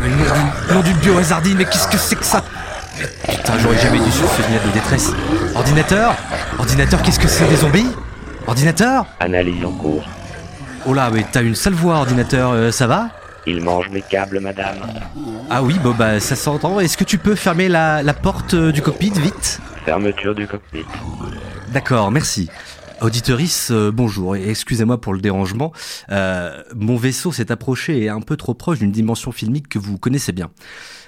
Mais nom, nom du biohazardine, mais qu'est-ce que c'est que ça Putain, j'aurais jamais dû sur ce signal de détresse. Ordinateur Ordinateur, qu'est-ce que c'est des zombies Ordinateur Analyse en cours. Oh là, mais t'as une sale voix, ordinateur, euh, ça va Il mange mes câbles, madame. Ah oui, bon bah ça s'entend. Est-ce que tu peux fermer la, la porte euh, du cockpit, vite? Fermeture du cockpit. D'accord, merci. Auditorice, euh, bonjour, et excusez-moi pour le dérangement. Euh, mon vaisseau s'est approché et un peu trop proche d'une dimension filmique que vous connaissez bien.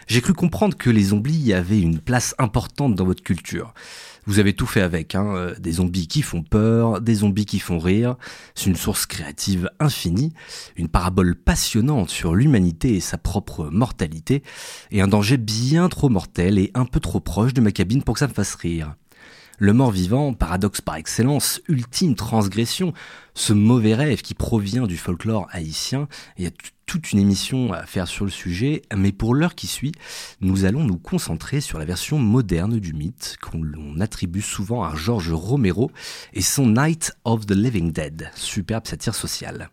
J'ai cru comprendre que les zombies avaient une place importante dans votre culture. Vous avez tout fait avec, hein, euh, des zombies qui font peur, des zombies qui font rire. C'est une source créative infinie, une parabole passionnante sur l'humanité et sa propre mortalité, et un danger bien trop mortel et un peu trop proche de ma cabine pour que ça me fasse rire. Le mort-vivant, paradoxe par excellence, ultime transgression, ce mauvais rêve qui provient du folklore haïtien, il y a toute une émission à faire sur le sujet, mais pour l'heure qui suit, nous allons nous concentrer sur la version moderne du mythe qu'on attribue souvent à George Romero et son Night of the Living Dead, superbe satire sociale.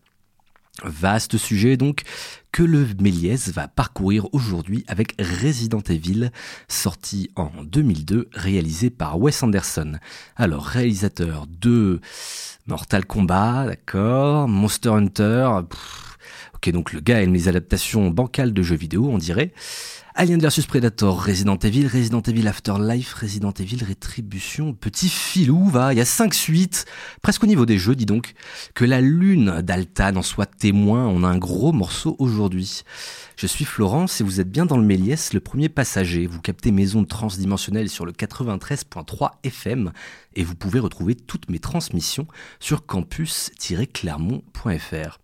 Vaste sujet donc que le Méliès va parcourir aujourd'hui avec Resident Evil, sorti en 2002, réalisé par Wes Anderson. Alors, réalisateur de Mortal Kombat, d'accord, Monster Hunter, pff, ok donc le gars aime les adaptations bancales de jeux vidéo, on dirait. Alien vs Predator, Resident Evil, Resident Evil Afterlife, Resident Evil Rétribution, petit filou, va, il y a 5 suites, presque au niveau des jeux, dis donc. Que la lune d'Altan en soit témoin, on a un gros morceau aujourd'hui. Je suis Florence et vous êtes bien dans le Méliès, le premier passager. Vous captez mes ondes transdimensionnelles sur le 93.3 FM et vous pouvez retrouver toutes mes transmissions sur campus-clermont.fr.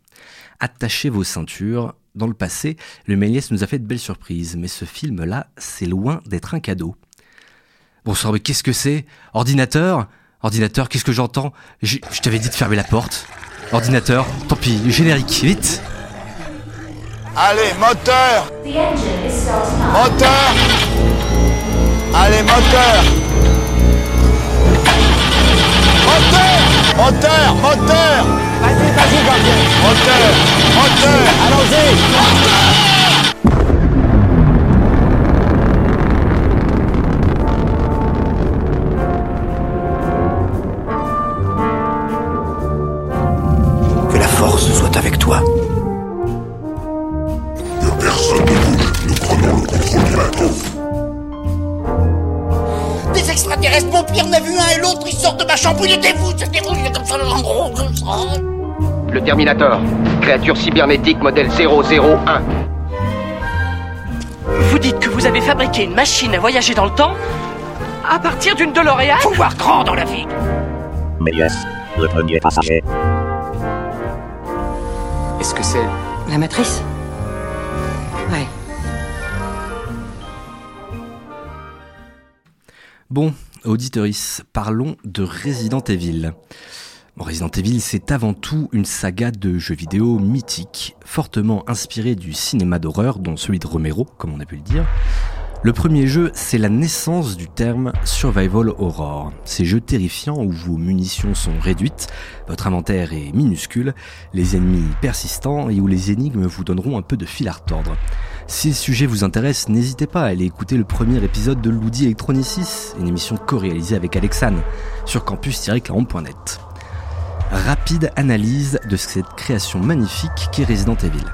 Attachez vos ceintures. Dans le passé, le Méliès nous a fait de belles surprises, mais ce film-là, c'est loin d'être un cadeau. Bonsoir, mais qu'est-ce que c'est? Ordinateur? Ordinateur, qu'est-ce que j'entends? Je t'avais dit de fermer la porte. Ordinateur, tant pis, générique, vite! Allez, moteur. Moteur! Allez, moteur! Moteur! Moteur! Moteur Vas-y, vas-y, gardien Moteur Moteur Allons-y Que ma vous, c'était vous, comme ça, en gros, comme ça. Le Terminator, créature cybernétique modèle 001. Vous dites que vous avez fabriqué une machine à voyager dans le temps à partir d'une DeLorean? Faut voir grand dans la vie. Méliès, le premier passager. Est-ce que c'est La matrice? Ouais. Bon, auditeurice, parlons de Resident Evil. Resident Evil, c'est avant tout une saga de jeux vidéo mythique, fortement inspirée du cinéma d'horreur, dont celui de Romero, comme on a pu le dire. Le premier jeu, c'est la naissance du terme Survival Horror. Ces jeux terrifiants où vos munitions sont réduites, votre inventaire est minuscule, les ennemis persistants et où les énigmes vous donneront un peu de fil à retordre. Si le sujet vous intéresse, n'hésitez pas à aller écouter le premier épisode de Loudi Electronicis, une émission co-réalisée avec Alexane, sur campus-clermont.net. Rapide analyse de cette création magnifique qu'est Resident Evil.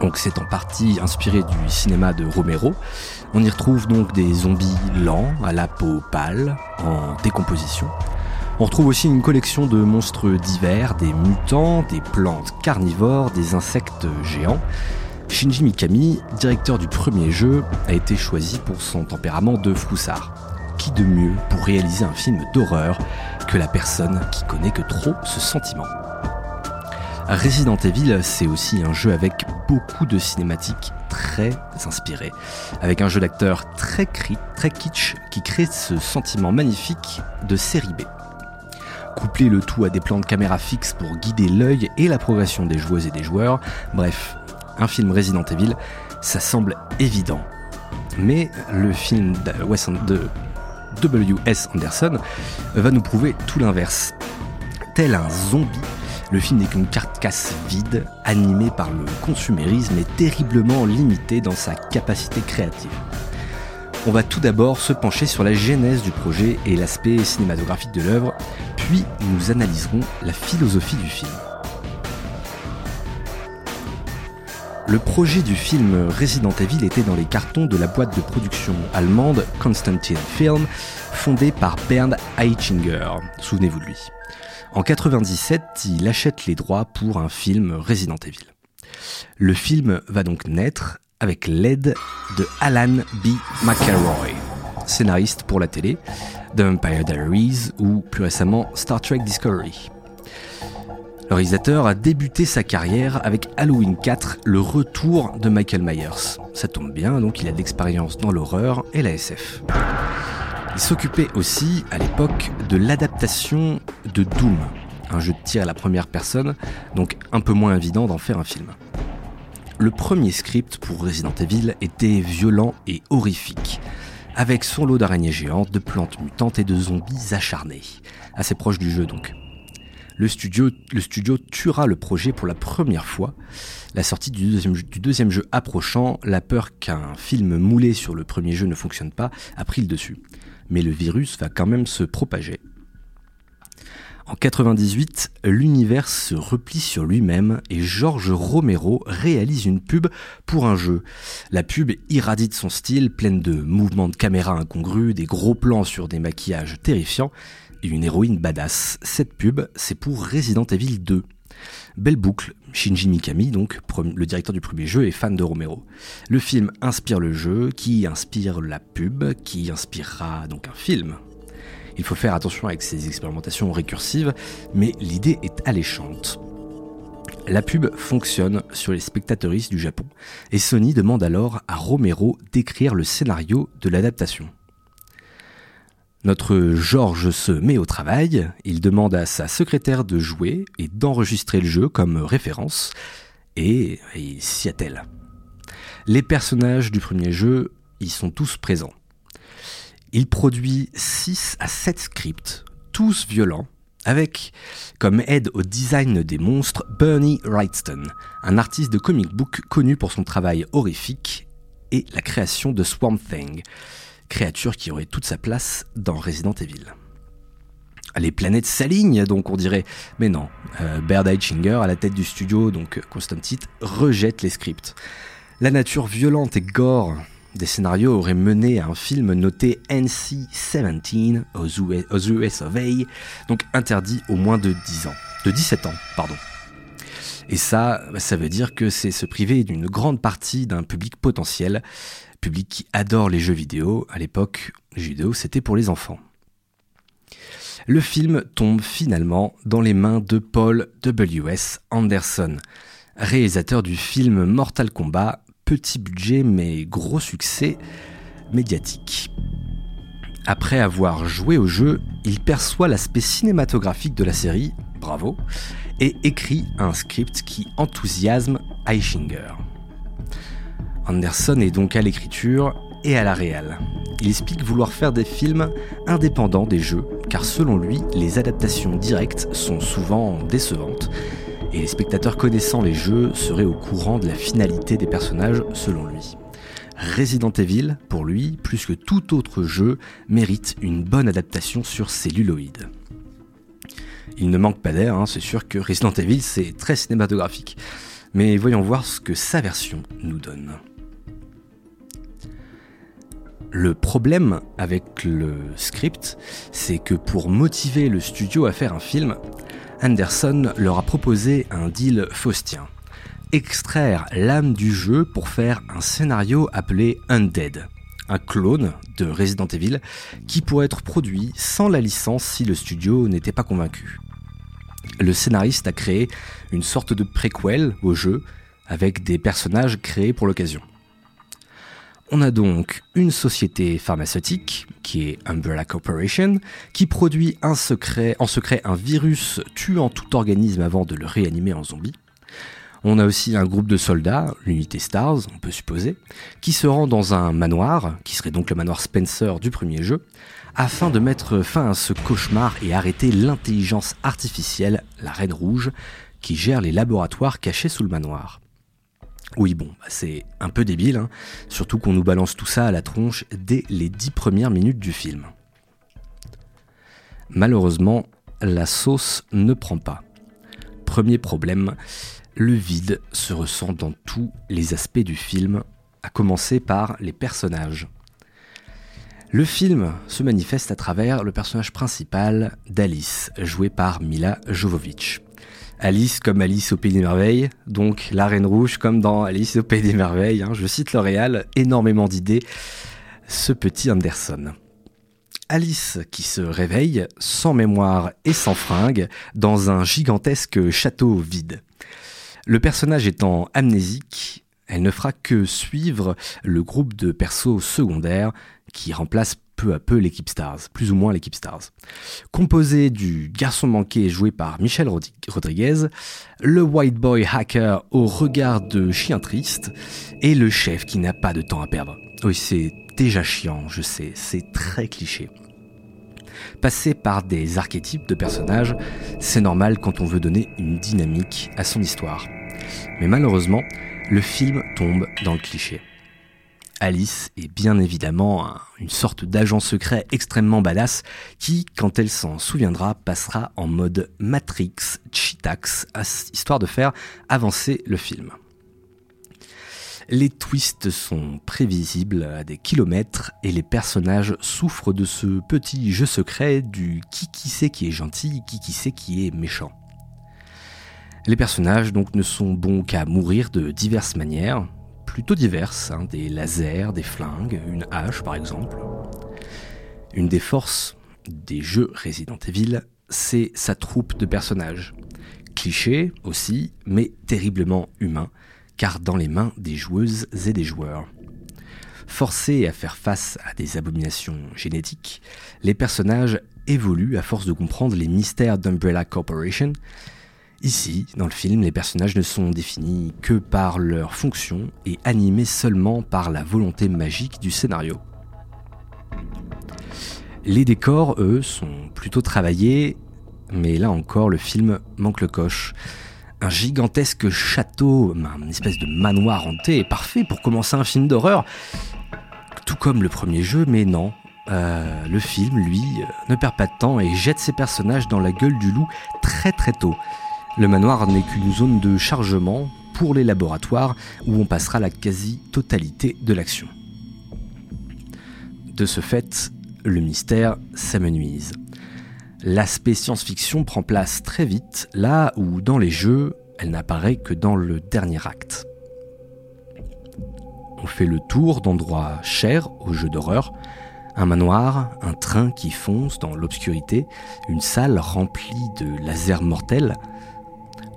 Donc c'est en partie inspiré du cinéma de Romero. On y retrouve donc des zombies lents, à la peau pâle, en décomposition. On retrouve aussi une collection de monstres divers, des mutants, des plantes carnivores, des insectes géants. Shinji Mikami, directeur du premier jeu, a été choisi pour son tempérament de froussard. Qui de mieux pour réaliser un film d'horreur que la personne qui connaît que trop ce sentiment? Resident Evil, c'est aussi un jeu avec beaucoup de cinématiques très inspirées, avec un jeu d'acteur très, très kitsch qui crée ce sentiment magnifique de série B. Coupler le tout à des plans de caméra fixes pour guider l'œil et la progression des joueuses et des joueurs, bref, un film Resident Evil, ça semble évident. Mais le film de W.S. Anderson va nous prouver tout l'inverse. Tel un zombie, Le film n'est qu'une carcasse vide, animée par le consumérisme et terriblement limitée dans sa capacité créative. On va tout d'abord se pencher sur la genèse du projet et l'aspect cinématographique de l'œuvre, puis nous analyserons la philosophie du film. Le projet du film Resident Evil était dans les cartons de la boîte de production allemande Constantin Film, fondée par Bernd Eichinger. Souvenez-vous de lui. En 97, il achète les droits pour un film Resident Evil. Le film va donc naître avec l'aide de Alan B. McElroy, scénariste pour la télé, The Vampire Diaries ou plus récemment Star Trek Discovery. Le réalisateur a débuté sa carrière avec Halloween 4, le retour de Michael Myers. Ça tombe bien, donc il a de l'expérience dans l'horreur et la SF. Il s'occupait aussi, à l'époque, de l'adaptation de Doom, un jeu de tir à la première personne, donc un peu moins évident d'en faire un film. Le premier script pour Resident Evil était violent et horrifique, avec son lot d'araignées géantes, de plantes mutantes et de zombies acharnés, assez proche du jeu donc le studio, tuera le projet pour la première fois. La sortie du deuxième, jeu approchant, la peur qu'un film moulé sur le premier jeu ne fonctionne pas a pris le dessus. Mais le virus va quand même se propager. En 98, l'univers se replie sur lui-même et George Romero réalise une pub pour un jeu. La pub irradie son style, pleine de mouvements de caméra incongrus, des gros plans sur des maquillages terrifiants et une héroïne badass. Cette pub, c'est pour Resident Evil 2. Belle boucle, Shinji Mikami, donc le directeur du premier jeu, est fan de Romero. Le film inspire le jeu, qui inspire la pub, qui inspirera donc un film. Il faut faire attention avec ces expérimentations récursives, mais l'idée est alléchante. La pub fonctionne sur les spectateuristes du Japon, et Sony demande alors à Romero d'écrire le scénario de l'adaptation. Notre Georges se met au travail, il demande à sa secrétaire de jouer et d'enregistrer le jeu comme référence, et il s'y attelle. Les personnages du premier jeu y sont tous présents. Il produit 6 à 7 scripts, tous violents, avec comme aide au design des monstres Bernie Wrightston, un artiste de comic book connu pour son travail horrifique et la création de Swamp Thing, créature qui aurait toute sa place dans Resident Evil. Les planètes s'alignent, donc on dirait. Mais non, euh, Baird Eichinger, à la tête du studio, donc Constantin, rejette les scripts. La nature violente et gore des scénarios aurait mené à un film noté NC-17 aux US of donc interdit au moins de 10 ans. De 17 ans, pardon. Et ça, ça veut dire que c'est se priver d'une grande partie d'un public potentiel, qui adore les jeux vidéo. À l'époque, les jeux vidéo, c'était pour les enfants. Le film tombe finalement dans les mains de Paul W.S. Anderson, réalisateur du film Mortal Kombat, petit budget mais gros succès médiatique. Après avoir joué au jeu, il perçoit l'aspect cinématographique de la série, bravo, et écrit un script qui enthousiasme Eichinger. Anderson est donc à l'écriture et à la réal. Il explique vouloir faire des films indépendants des jeux, car selon lui, les adaptations directes sont souvent décevantes, et les spectateurs connaissant les jeux seraient au courant de la finalité des personnages selon lui. Resident Evil, pour lui, plus que tout autre jeu, mérite une bonne adaptation sur celluloïd. Il ne manque pas d'air, hein, c'est sûr que Resident Evil c'est très cinématographique. Mais voyons voir ce que sa version nous donne. Le problème avec le script, c'est que pour motiver le studio à faire un film, Anderson leur a proposé un deal faustien. Extraire l'âme du jeu pour faire un scénario appelé Undead, un clone de Resident Evil qui pourrait être produit sans la licence si le studio n'était pas convaincu. Le scénariste a créé une sorte de préquel au jeu avec des personnages créés pour l'occasion. On a donc une société pharmaceutique, qui est Umbrella Corporation, qui produit en secret un virus tuant tout organisme avant de le réanimer en zombie. On a aussi un groupe de soldats, l'unité Stars, on peut supposer, qui se rend dans un manoir, qui serait donc le manoir Spencer du premier jeu, afin de mettre fin à ce cauchemar et arrêter l'intelligence artificielle, la Reine Rouge, qui gère les laboratoires cachés sous le manoir. Oui, bon, bah, c'est un peu débile, hein, surtout qu'on nous balance tout ça à la tronche dès les dix premières minutes du film. Malheureusement, la sauce ne prend pas. Premier problème, le vide se ressent dans tous les aspects du film, à commencer par les personnages. Le film se manifeste à travers le personnage principal d'Alice, joué par Mila Jovovich. Alice comme Alice au Pays des Merveilles, donc la Reine Rouge comme dans Alice au Pays des Merveilles. hein. je cite L'Oréal, énormément d'idées, ce petit Anderson. Alice qui se réveille, sans mémoire et sans fringue, dans un gigantesque château vide. Le personnage étant amnésique, elle ne fera que suivre le groupe de persos secondaires qui remplace peu à peu l'équipe Stars, plus ou moins l'équipe Stars. Composé du garçon manqué joué par Michel Rodriguez, le white boy hacker au regard de chien triste et le chef qui n'a pas de temps à perdre. Oui, c'est déjà chiant, je sais, c'est très cliché. Passer par des archétypes de personnages, c'est normal quand on veut donner une dynamique à son histoire. Mais malheureusement, le film tombe dans le cliché. Alice est bien évidemment un- une sorte d'agent secret extrêmement badass qui, quand elle s'en souviendra, passera en mode Matrix Cheetax, histoire de faire avancer le film. Les twists sont prévisibles à des kilomètres et les personnages souffrent de ce petit jeu secret du qui qui sait qui est gentil, qui qui sait qui est méchant. Les personnages donc ne sont bons qu'à mourir de diverses manières, plutôt diverses, hein, des lasers, des flingues, une hache par exemple. Une des forces des jeux Resident Evil, c'est sa troupe de personnages. Cliché aussi, mais terriblement humain, car dans les mains des joueuses et des joueurs. Forcés à faire face à des abominations génétiques, les personnages évoluent à force de comprendre les mystères d'Umbrella Corporation. Ici, dans le film, les personnages ne sont définis que par leur fonction et animés seulement par la volonté magique du scénario. Les décors, eux, sont plutôt travaillés, mais là encore, le film manque le coche. Un gigantesque château, une espèce de manoir hanté, est parfait pour commencer un film d'horreur. Tout comme le premier jeu, mais non. Euh, le film, lui, euh, ne perd pas de temps et jette ses personnages dans la gueule du loup très très tôt. Le manoir n'est qu'une zone de chargement pour les laboratoires où on passera la quasi-totalité de l'action. De ce fait, le mystère s'amenuise. L'aspect science-fiction prend place très vite, là où dans les jeux, elle n'apparaît que dans le dernier acte. On fait le tour d'endroits chers aux jeux d'horreur, un manoir, un train qui fonce dans l'obscurité, une salle remplie de lasers mortels.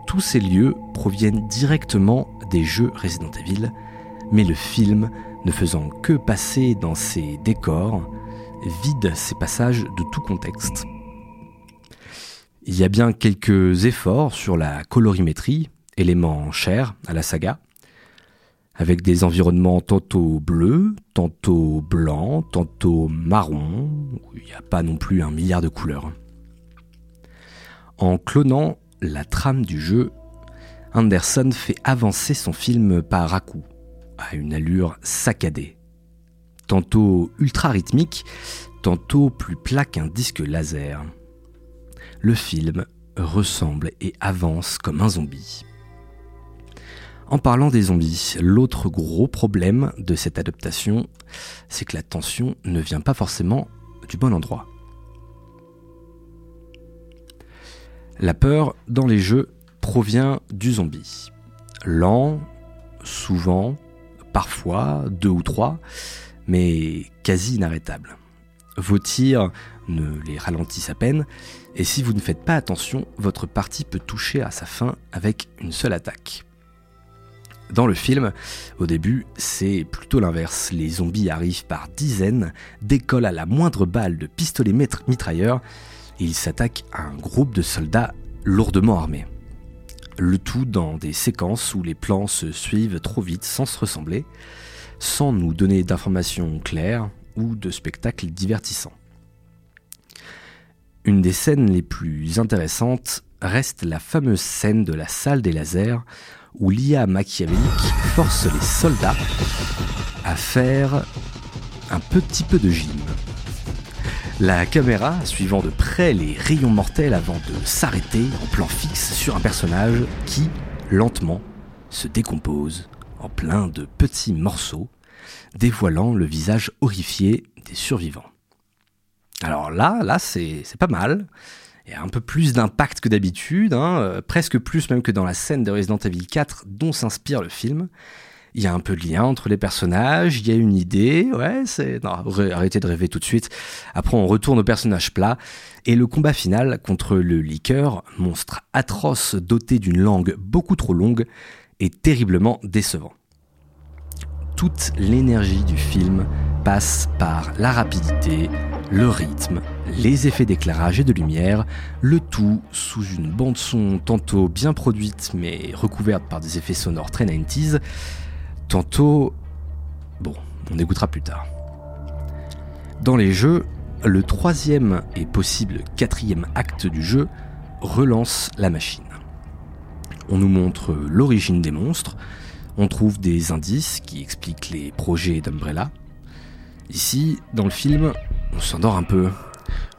Tous ces lieux proviennent directement des jeux Resident Evil, mais le film, ne faisant que passer dans ces décors, vide ces passages de tout contexte. Il y a bien quelques efforts sur la colorimétrie, élément cher à la saga, avec des environnements tantôt bleus, tantôt blancs, tantôt marrons, il n'y a pas non plus un milliard de couleurs. En clonant la trame du jeu, Anderson fait avancer son film par à coup, à une allure saccadée. Tantôt ultra rythmique, tantôt plus plat qu'un disque laser. Le film ressemble et avance comme un zombie. En parlant des zombies, l'autre gros problème de cette adaptation, c'est que la tension ne vient pas forcément du bon endroit. La peur dans les jeux provient du zombie. Lent, souvent, parfois, deux ou trois, mais quasi inarrêtable. Vos tirs ne les ralentissent à peine, et si vous ne faites pas attention, votre partie peut toucher à sa fin avec une seule attaque. Dans le film, au début, c'est plutôt l'inverse. Les zombies arrivent par dizaines, décollent à la moindre balle de pistolet mitrailleur et ils s'attaquent à un groupe de soldats lourdement armés. Le tout dans des séquences où les plans se suivent trop vite sans se ressembler, sans nous donner d'informations claires ou de spectacles divertissants. Une des scènes les plus intéressantes reste la fameuse scène de la salle des lasers où l'IA machiavélique force les soldats à faire un petit peu de gym. La caméra suivant de près les rayons mortels avant de s'arrêter en plan fixe sur un personnage qui, lentement, se décompose en plein de petits morceaux, dévoilant le visage horrifié des survivants. Alors là, là, c'est pas mal. Il y a un peu plus d'impact que d'habitude, hein, euh, presque plus même que dans la scène de Resident Evil 4 dont s'inspire le film. Il y a un peu de lien entre les personnages, il y a une idée, ouais, c'est... Non, arrêtez de rêver tout de suite. Après, on retourne au personnage plat, et le combat final contre le liqueur, monstre atroce doté d'une langue beaucoup trop longue, est terriblement décevant. Toute l'énergie du film passe par la rapidité, le rythme, les effets d'éclairage et de lumière, le tout sous une bande son tantôt bien produite mais recouverte par des effets sonores très 90s, tantôt... Bon, on écoutera plus tard. Dans les jeux, le troisième et possible quatrième acte du jeu relance la machine. On nous montre l'origine des monstres, on trouve des indices qui expliquent les projets d'Umbrella. Ici, dans le film, on s'endort un peu.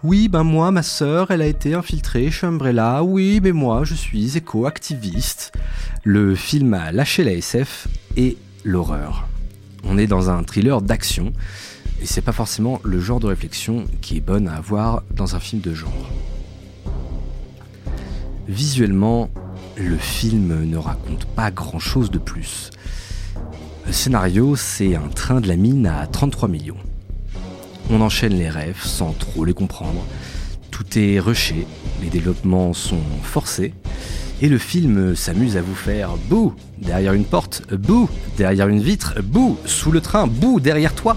Oui, ben moi, ma sœur, elle a été infiltrée chez Umbrella. Oui, mais moi, je suis éco-activiste. Le film a lâché la SF et l'horreur. On est dans un thriller d'action, et c'est pas forcément le genre de réflexion qui est bonne à avoir dans un film de genre. Visuellement, le film ne raconte pas grand chose de plus. Le scénario, c'est un train de la mine à 33 millions. On enchaîne les rêves sans trop les comprendre. Tout est rushé, les développements sont forcés, et le film s'amuse à vous faire bouh derrière une porte, bouh derrière une vitre, bouh sous le train, bouh derrière toi.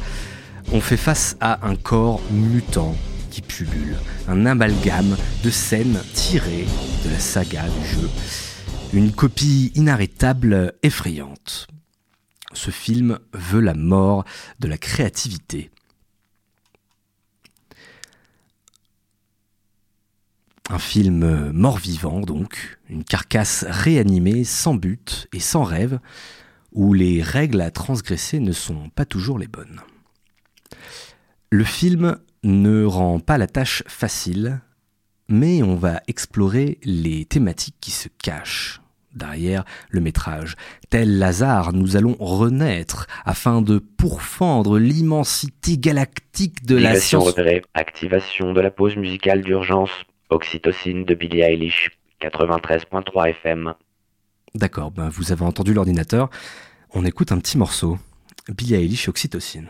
On fait face à un corps mutant qui pullule, un amalgame de scènes tirées de la saga du jeu. Une copie inarrêtable, effrayante. Ce film veut la mort de la créativité. Un film mort-vivant donc, une carcasse réanimée sans but et sans rêve, où les règles à transgresser ne sont pas toujours les bonnes. Le film ne rend pas la tâche facile, mais on va explorer les thématiques qui se cachent derrière le métrage. Tel Lazare, nous allons renaître afin de pourfendre l'immensité galactique de la science. Activation de la pause musicale d'urgence. Oxytocine de Billie Eilish. 93.3 FM. D'accord, ben vous avez entendu l'ordinateur. On écoute un petit morceau. Billie Eilish Oxytocine.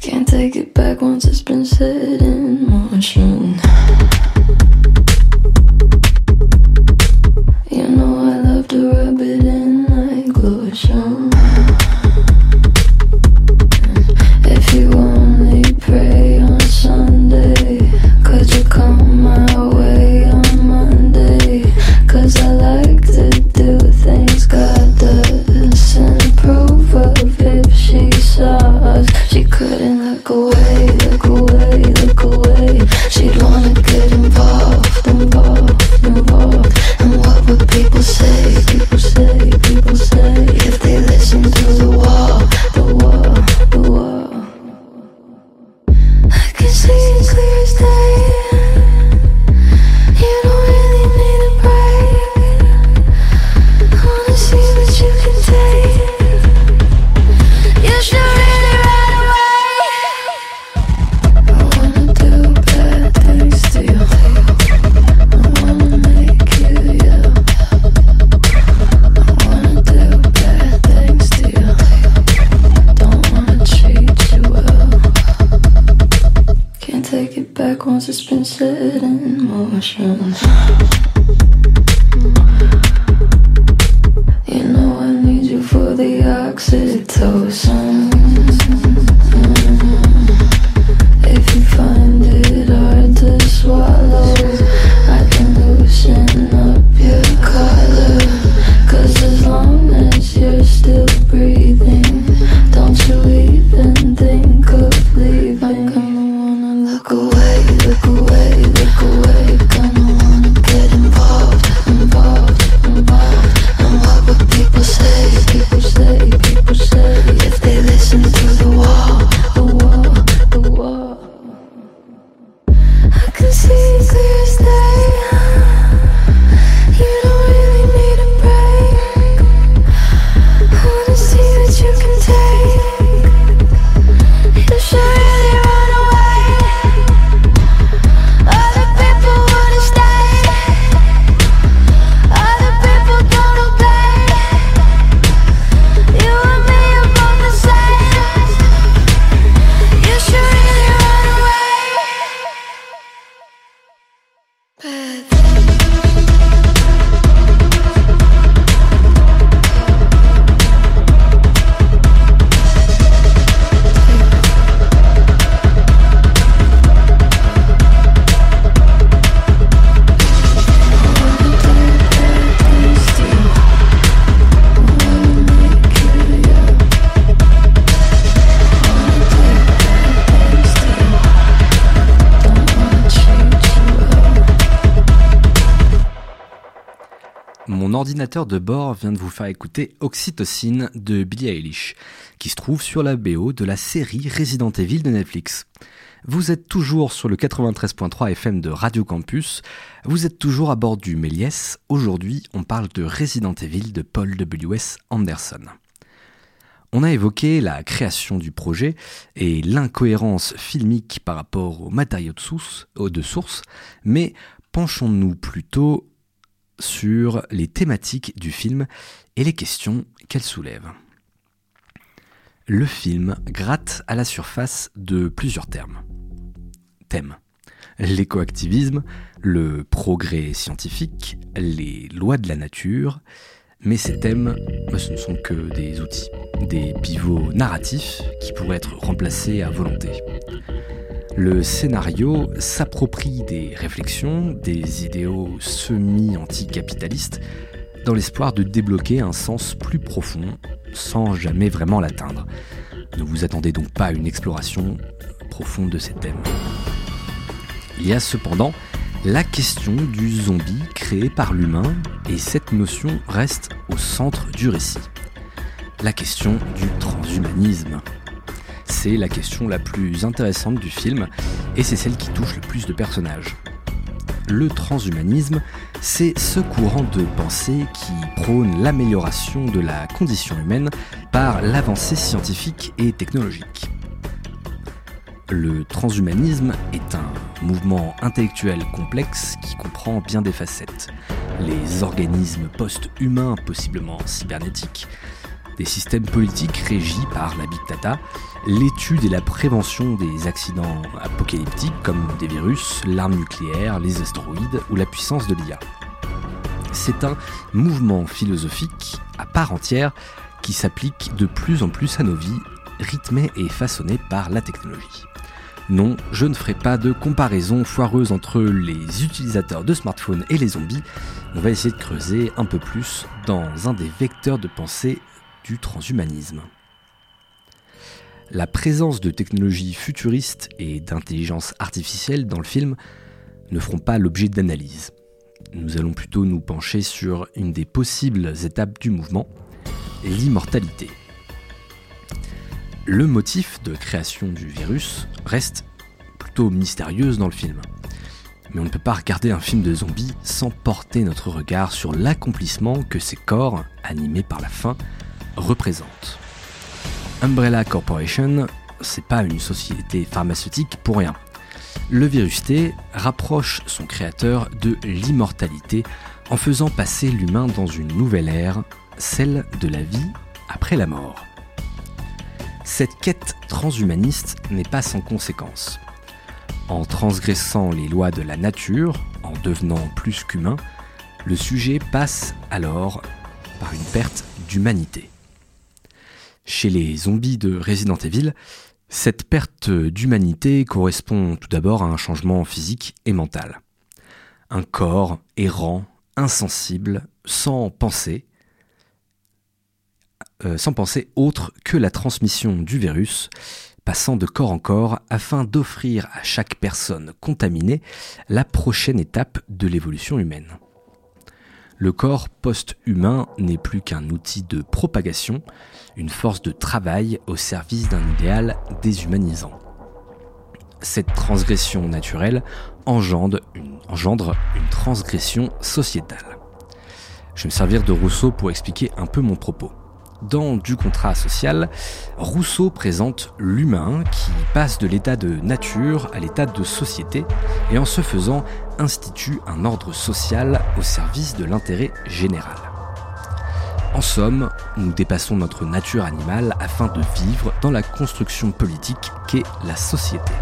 Can't de bord vient de vous faire écouter Oxytocine de Billie Eilish, qui se trouve sur la BO de la série Resident Evil de Netflix. Vous êtes toujours sur le 93.3 FM de Radio Campus, vous êtes toujours à bord du Méliès. Aujourd'hui, on parle de Resident Evil de Paul W.S. Anderson. On a évoqué la création du projet et l'incohérence filmique par rapport aux matériaux de source mais penchons-nous plutôt sur les thématiques du film et les questions qu'elle soulève. Le film gratte à la surface de plusieurs termes. Thèmes. L'écoactivisme, le progrès scientifique, les lois de la nature, mais ces thèmes, ce ne sont que des outils, des pivots narratifs qui pourraient être remplacés à volonté. Le scénario s'approprie des réflexions, des idéaux semi-anticapitalistes, dans l'espoir de débloquer un sens plus profond, sans jamais vraiment l'atteindre. Ne vous attendez donc pas à une exploration profonde de ces thèmes. Il y a cependant la question du zombie créé par l'humain, et cette notion reste au centre du récit. La question du transhumanisme. C'est la question la plus intéressante du film, et c'est celle qui touche le plus de personnages. Le transhumanisme, c'est ce courant de pensée qui prône l'amélioration de la condition humaine par l'avancée scientifique et technologique. Le transhumanisme est un mouvement intellectuel complexe qui comprend bien des facettes. Les organismes post-humains, possiblement cybernétiques, des systèmes politiques régis par la big data, l'étude et la prévention des accidents apocalyptiques comme des virus, l'arme nucléaire, les astéroïdes ou la puissance de l'IA. C'est un mouvement philosophique à part entière qui s'applique de plus en plus à nos vies, rythmé et façonné par la technologie. Non, je ne ferai pas de comparaison foireuse entre les utilisateurs de smartphones et les zombies. On va essayer de creuser un peu plus dans un des vecteurs de pensée du transhumanisme. La présence de technologies futuristes et d'intelligence artificielle dans le film ne feront pas l'objet d'analyse. Nous allons plutôt nous pencher sur une des possibles étapes du mouvement, l'immortalité. Le motif de création du virus reste plutôt mystérieuse dans le film. Mais on ne peut pas regarder un film de zombies sans porter notre regard sur l'accomplissement que ces corps, animés par la faim, représentent. Umbrella Corporation, c'est pas une société pharmaceutique pour rien. Le virus T rapproche son créateur de l'immortalité en faisant passer l'humain dans une nouvelle ère, celle de la vie après la mort. Cette quête transhumaniste n'est pas sans conséquences. En transgressant les lois de la nature, en devenant plus qu'humain, le sujet passe alors par une perte d'humanité. Chez les zombies de Resident Evil, cette perte d'humanité correspond tout d'abord à un changement physique et mental. Un corps errant, insensible, sans pensée, euh, sans pensée autre que la transmission du virus, passant de corps en corps afin d'offrir à chaque personne contaminée la prochaine étape de l'évolution humaine. Le corps post-humain n'est plus qu'un outil de propagation, une force de travail au service d'un idéal déshumanisant. Cette transgression naturelle engendre une, transgression sociétale. Je vais me servir de Rousseau pour expliquer un peu mon propos. Dans Du contrat social, Rousseau présente l'humain qui passe de l'état de nature à l'état de société et en ce faisant institue un ordre social au service de l'intérêt général. En somme, nous dépassons notre nature animale afin de vivre dans la construction politique qu'est la société.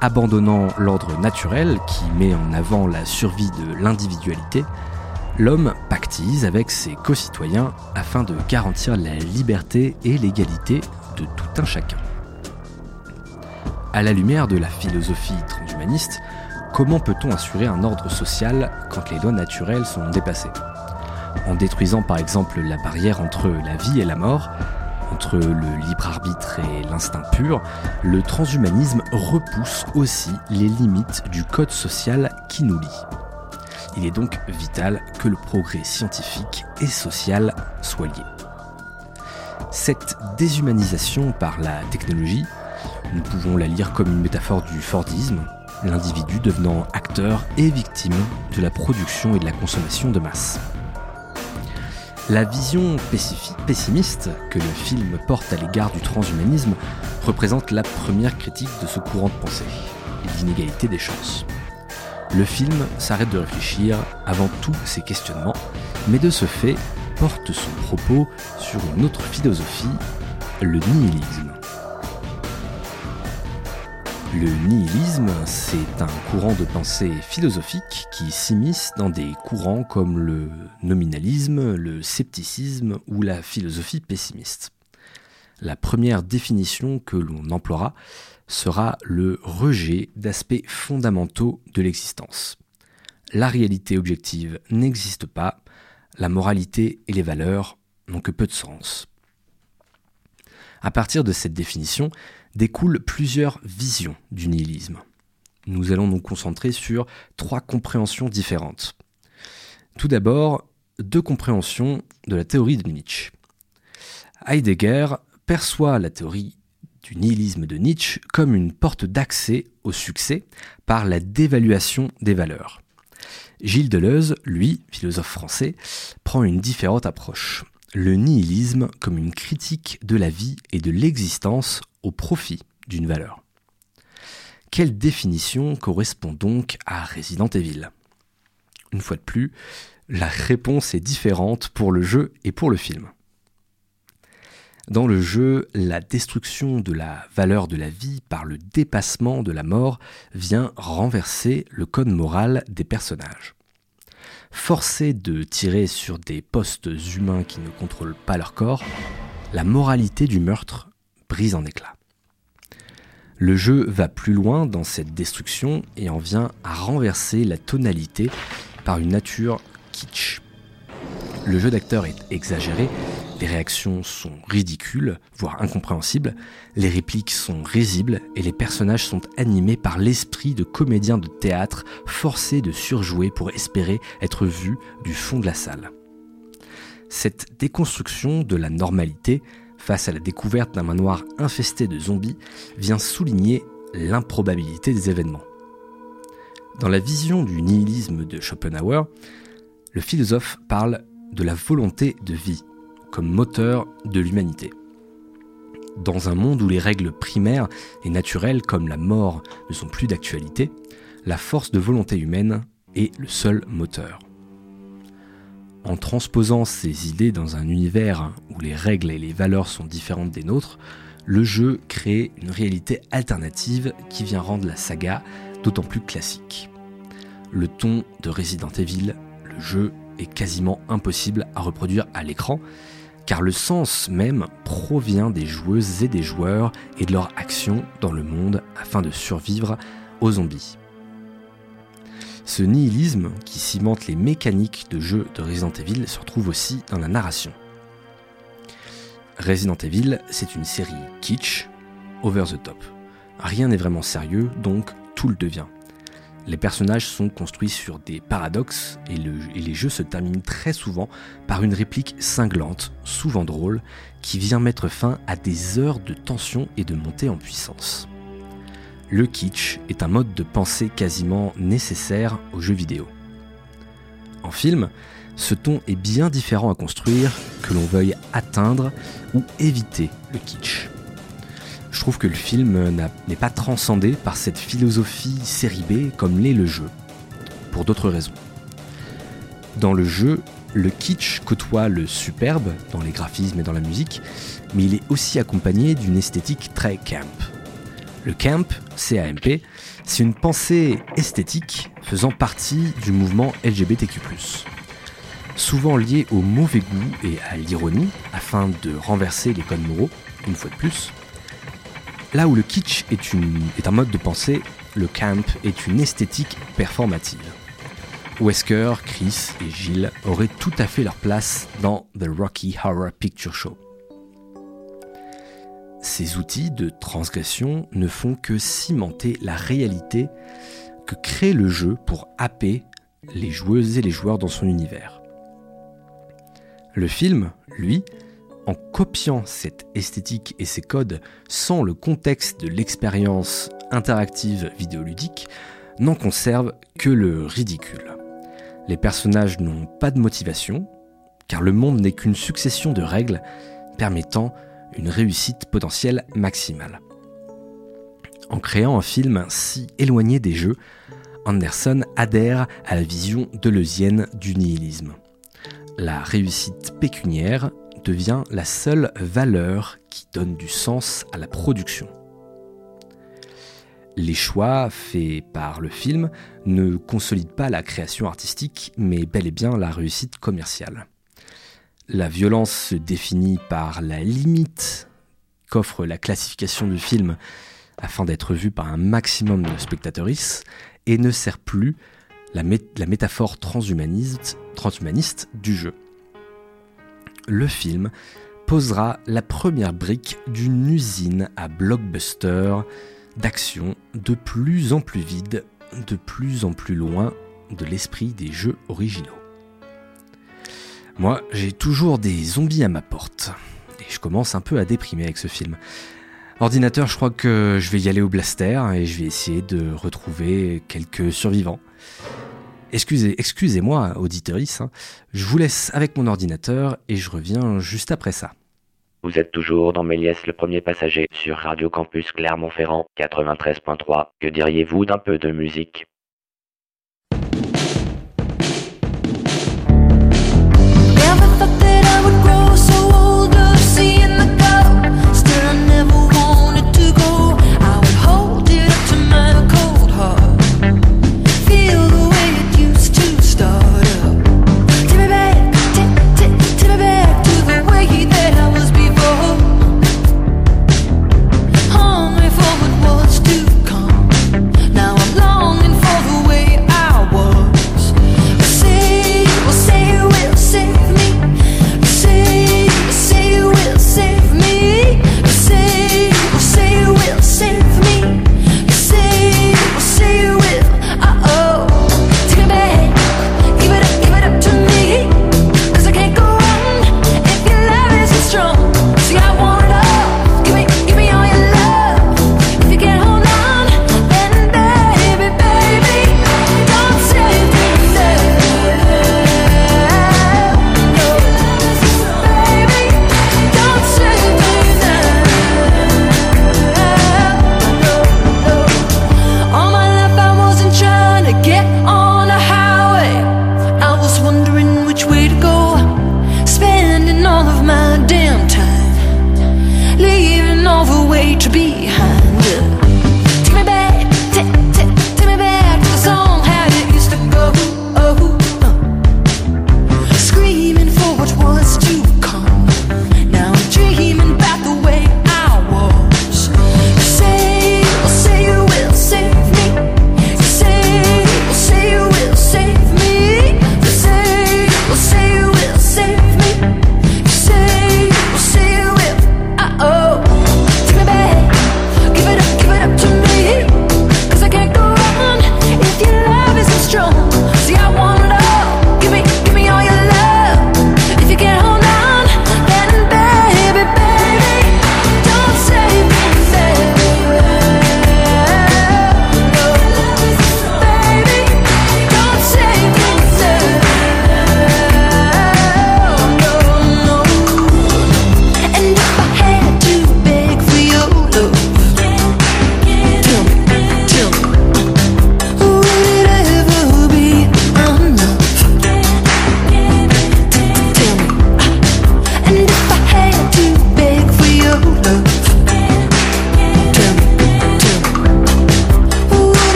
Abandonnant l'ordre naturel qui met en avant la survie de l'individualité, l'homme pactise avec ses concitoyens afin de garantir la liberté et l'égalité de tout un chacun. À la lumière de la philosophie transhumaniste, comment peut-on assurer un ordre social quand les lois naturelles sont dépassées? En détruisant par exemple la barrière entre la vie et la mort, entre le libre arbitre et l'instinct pur, le transhumanisme repousse aussi les limites du code social qui nous lie. Il est donc vital que le progrès scientifique et social soit lié. Cette déshumanisation par la technologie, nous pouvons la lire comme une métaphore du Fordisme, l'individu devenant acteur et victime de la production et de la consommation de masse. La vision pessimiste que le film porte à l'égard du transhumanisme représente la première critique de ce courant de pensée, l'inégalité des chances. Le film s'arrête de réfléchir avant tous ces questionnements, mais de ce fait porte son propos sur une autre philosophie, le nihilisme. Le nihilisme, c'est un courant de pensée philosophique qui s'immisce dans des courants comme le nominalisme, le scepticisme ou la philosophie pessimiste. La première définition que l'on emploiera sera le rejet d'aspects fondamentaux de l'existence. La réalité objective n'existe pas, la moralité et les valeurs n'ont que peu de sens. À partir de cette définition découlent plusieurs visions du nihilisme. Nous allons nous concentrer sur trois compréhensions différentes. Tout d'abord, deux compréhensions de la théorie de Nietzsche. Heidegger perçoit la théorie du nihilisme de Nietzsche comme une porte d'accès au succès par la dévaluation des valeurs. Gilles Deleuze, lui, philosophe français, prend une différente approche. Le nihilisme comme une critique de la vie et de l'existence au profit d'une valeur. Quelle définition correspond donc à Resident Evil? Une fois de plus, la réponse est différente pour le jeu et pour le film. Dans le jeu, la destruction de la valeur de la vie par le dépassement de la mort vient renverser le code moral des personnages. Forcés de tirer sur des postes humains qui ne contrôlent pas leur corps, la moralité du meurtre brise en éclats. Le jeu va plus loin dans cette destruction et en vient à renverser la tonalité par une nature kitsch. Le jeu d'acteur est exagéré les réactions sont ridicules, voire incompréhensibles, les répliques sont risibles et les personnages sont animés par l'esprit de comédiens de théâtre forcés de surjouer pour espérer être vus du fond de la salle. Cette déconstruction de la normalité face à la découverte d'un manoir infesté de zombies vient souligner l'improbabilité des événements. Dans la vision du nihilisme de Schopenhauer, le philosophe parle de la volonté de vie comme moteur de l'humanité. Dans un monde où les règles primaires et naturelles comme la mort ne sont plus d'actualité, la force de volonté humaine est le seul moteur. En transposant ces idées dans un univers où les règles et les valeurs sont différentes des nôtres, le jeu crée une réalité alternative qui vient rendre la saga d'autant plus classique. Le ton de Resident Evil, le jeu est quasiment impossible à reproduire à l'écran, car le sens même provient des joueuses et des joueurs et de leur action dans le monde afin de survivre aux zombies. Ce nihilisme qui cimente les mécaniques de jeu de Resident Evil se retrouve aussi dans la narration. Resident Evil, c'est une série kitsch, over the top. Rien n'est vraiment sérieux, donc tout le devient. Les personnages sont construits sur des paradoxes et, le- et les jeux se terminent très souvent par une réplique cinglante, souvent drôle, qui vient mettre fin à des heures de tension et de montée en puissance. Le kitsch est un mode de pensée quasiment nécessaire aux jeux vidéo. En film, ce ton est bien différent à construire que l'on veuille atteindre ou éviter le kitsch. Je trouve que le film n'est pas transcendé par cette philosophie série B comme l'est le jeu, pour d'autres raisons. Dans le jeu, le kitsch côtoie le superbe dans les graphismes et dans la musique, mais il est aussi accompagné d'une esthétique très camp. Le camp, C-A-M-P, c'est une pensée esthétique faisant partie du mouvement LGBTQ+. Souvent lié au mauvais goût et à l'ironie, afin de renverser les codes moraux, une fois de plus. Là où le kitsch est, un mode de pensée, le camp est une esthétique performative. Wesker, Chris et Gilles auraient tout à fait leur place dans The Rocky Horror Picture Show. Ces outils de transgression ne font que cimenter la réalité que crée le jeu pour happer les joueuses et les joueurs dans son univers. Le film, lui, en copiant cette esthétique et ces codes sans le contexte de l'expérience interactive vidéoludique, n'en conserve que le ridicule. Les personnages n'ont pas de motivation, car le monde n'est qu'une succession de règles permettant une réussite potentielle maximale. En créant un film si éloigné des jeux, Anderson adhère à la vision deleuzienne du nihilisme. La réussite pécuniaire devient la seule valeur qui donne du sens à la production. Les choix faits par le film ne consolident pas la création artistique, mais bel et bien la réussite commerciale. La violence se définit par la limite qu'offre la classification du film afin d'être vu par un maximum de spectateuristes et ne sert plus la, mé- la métaphore transhumaniste du jeu. Le film posera la première brique d'une usine à blockbuster d'action de plus en plus vide, de plus en plus loin de l'esprit des jeux originaux. Moi, j'ai toujours des zombies à ma porte. Et je commence un peu à déprimer avec ce film. Ordinateur, je crois que je vais y aller au blaster et je vais essayer de retrouver quelques survivants. Excusez, excusez-moi, auditeurice, hein. je vous laisse avec mon ordinateur et je reviens juste après ça. Vous êtes toujours dans Méliès le premier passager sur Radio Campus Clermont-Ferrand 93.3. Que diriez-vous d'un peu de musique?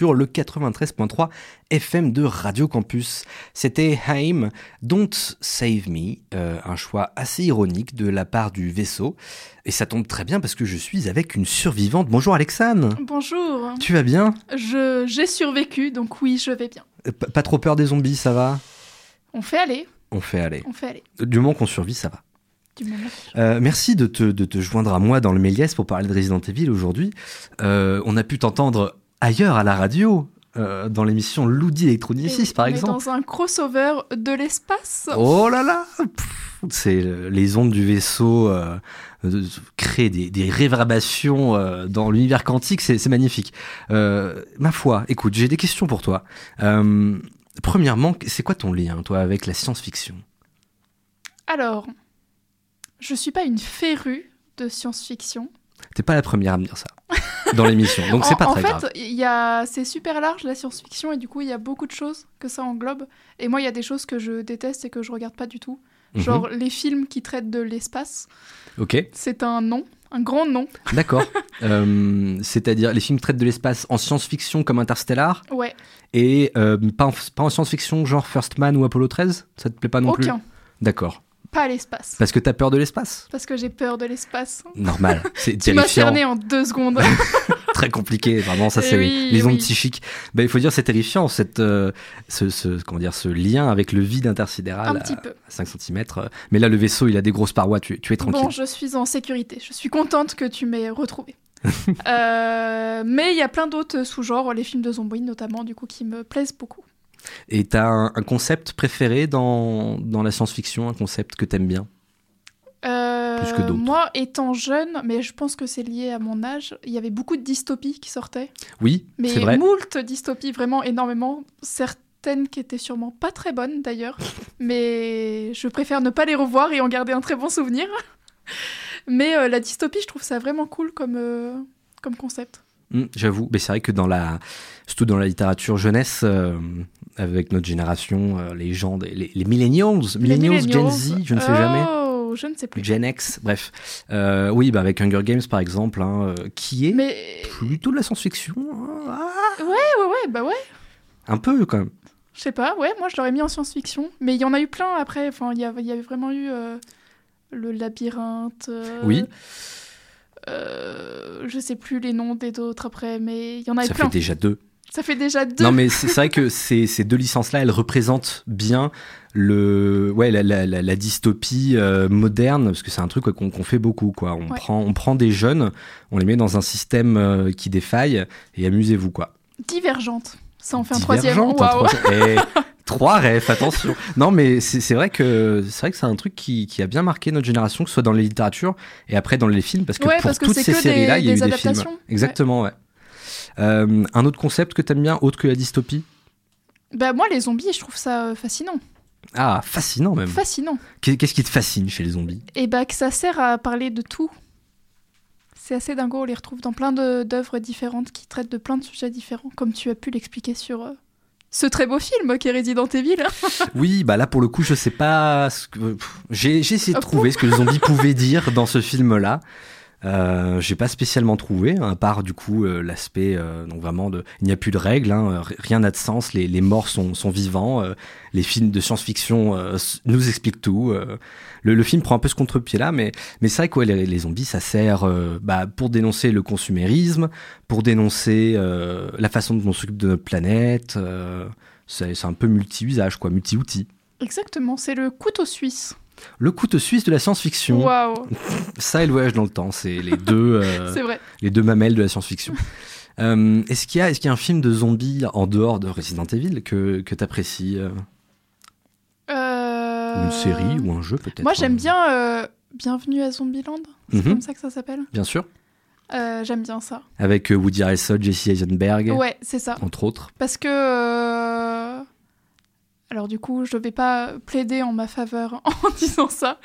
Sur le 93.3 FM de Radio Campus. C'était Haim, Don't Save Me, euh, un choix assez ironique de la part du vaisseau. Et ça tombe très bien parce que je suis avec une survivante. Bonjour Alexane. Bonjour. Tu vas bien? Je j'ai survécu, donc oui, je vais bien. Euh, P- Pas trop peur des zombies, ça va? On fait aller, On fait aller. on fait aller. Du moment qu'on survit, ça va. Euh, merci de te, de te joindre à moi dans le Méliès pour parler de Resident Evil aujourd'hui. Euh, on a pu t'entendre ailleurs à la radio, euh, dans l'émission Loudi Electronicis par exemple. dans un crossover de l'espace. Oh là là C'est euh, les ondes du vaisseau euh, euh, créent des, des réverbérations euh, dans l'univers quantique, c'est magnifique. Ma foi, écoute, j'ai des questions pour toi. Premièrement, c'est quoi ton lien, toi, avec la science-fiction? Alors, je suis pas une férue de science-fiction. T'es pas la première à me dire ça dans l'émission, donc c'est pas en très fait, grave. y a, c'est super large la science-fiction et du coup, il y a beaucoup de choses que ça englobe. Et moi, il y a des choses que je déteste et que je regarde pas du tout. Mhm. Genre les films qui traitent de l'espace, Ok. c'est un nom, un grand nom. D'accord. Euh, C'est-à-dire les films traitent de l'espace en science-fiction comme Interstellar Ouais, et euh, pas en, pas en science-fiction genre First Man ou Apollo 13 Ça te plaît pas non plus? Aucun, D'accord. Pas l'espace. Parce que t'as peur de l'espace Parce que j'ai peur de l'espace. Normal. C'est Tu m'as cerné en deux secondes. Très compliqué. Vraiment, ça Eh c'est oui, les ondes oui. psychiques. Ben, il faut dire c'est terrifiant cette, euh, ce, ce- comment dire, ce lien avec le vide intersidéral Un à, petit peu. 5 cm. Mais là, le vaisseau, il a des grosses parois. Tu, tu es tranquille. Bon, je suis en sécurité. Je suis contente que tu m'aies retrouvée. Euh, mais il y a plein d'autres sous-genres, les films de zombies notamment, du coup, qui me plaisent beaucoup. Et t'as un, un concept préféré dans, dans la science-fiction, un concept que t'aimes bien? Euh, Plus que d'autres. Moi, étant jeune, mais je pense que c'est lié à mon âge, il y avait beaucoup de dystopies qui sortaient. Oui, Mais c'est vrai. moult dystopies, vraiment énormément. Certaines qui étaient sûrement pas très bonnes d'ailleurs. mais je préfère ne pas les revoir et en garder un très bon souvenir. mais euh, la dystopie, je trouve ça vraiment cool comme, euh, comme concept. Mm, J'avoue, mais c'est vrai que dans la, surtout dans la littérature jeunesse, avec notre génération, euh, les gens, des- les, les millennials, Les millennials, Gen Z, je ne sais jamais, Oh, je ne sais plus. Gen X, bref. Euh, oui, bah avec Hunger Games par exemple, hein, euh, qui est Mais plutôt de la science-fiction, hein, ah, ouais, ouais, ouais, bah ouais. un peu quand même. Je sais pas, ouais, moi je l'aurais mis en science-fiction. Mais il y en a eu plein après. Enfin, il y y avait vraiment eu euh, le labyrinthe. euh, Oui. je sais plus les noms des autres après, mais il y en a eu Ça plein. fait déjà deux. Ça fait déjà deux. Non, mais c'est vrai que ces, ces deux licences-là, elles représentent bien le, ouais, la, la, la, la dystopie euh, moderne, parce que c'est un truc ouais, qu'on fait beaucoup. Quoi. On, Ouais. prend, on prend des jeunes, on les met dans un système euh, qui défaille, et amusez-vous. quoi. Divergente. Ça en fait un troisième. Divergente, un troisième. Et trois refs, attention. Non, mais c'est c'est vrai que c'est vrai que c'est un truc qui, qui a bien marqué notre génération, que ce soit dans les littératures et après dans les films, parce que Ouais, pour parce toutes ces séries-là, il y a eu des films. Exactement, ouais. Euh, un autre concept que t'aimes bien, autre que la dystopie Bah, moi, les zombies, je trouve ça euh, fascinant. Ah, fascinant même. Fascinant. Qu'est- Qu'est-ce qui te fascine chez les zombies? Et bah, que ça sert à parler de tout. C'est assez dingo, on les retrouve dans plein d'œuvres différentes qui traitent de plein de sujets différents, comme tu as pu l'expliquer sur euh, ce très beau film qui est Resident Evil. Oui, bah là pour le coup, je sais pas J'ai essayé de Ah trouver ce que le zombie pouvait dire dans ce film-là. Euh, j'ai pas spécialement trouvé, à part du coup euh, l'aspect euh, donc vraiment de il n'y a plus de règles, hein, rien n'a de sens, les, les morts sont, sont vivants, les films de science-fiction nous expliquent tout. le, film prend un peu ce contre-pied là, mais mais c'est vrai que ouais, les, les zombies ça sert bah, pour dénoncer le consumérisme, pour dénoncer la façon dont on s'occupe de notre planète. c'est un peu multi-usage quoi, multi-outils. Exactement, c'est le couteau suisse. Le couteau suisse de la science-fiction. Waouh, Ça et le voyage dans le temps, c'est les deux, euh, c'est vrai. les deux mamelles de la science-fiction. Euh, est-ce qu'il y a, est-ce qu'il y a un film de zombies en dehors de Resident Evil que que t'apprécies euh, Une série ou un jeu peut-être Moi, j'aime bien Bienvenue à Zombieland. C'est Mhm. comme ça que ça s'appelle? Bien sûr. Euh, j'aime bien ça. Avec Woody Harrelson, Jesse Eisenberg, Ouais, c'est ça. entre autres. Parce que. euh, Alors, du coup, je vais pas plaider en ma faveur en disant ça.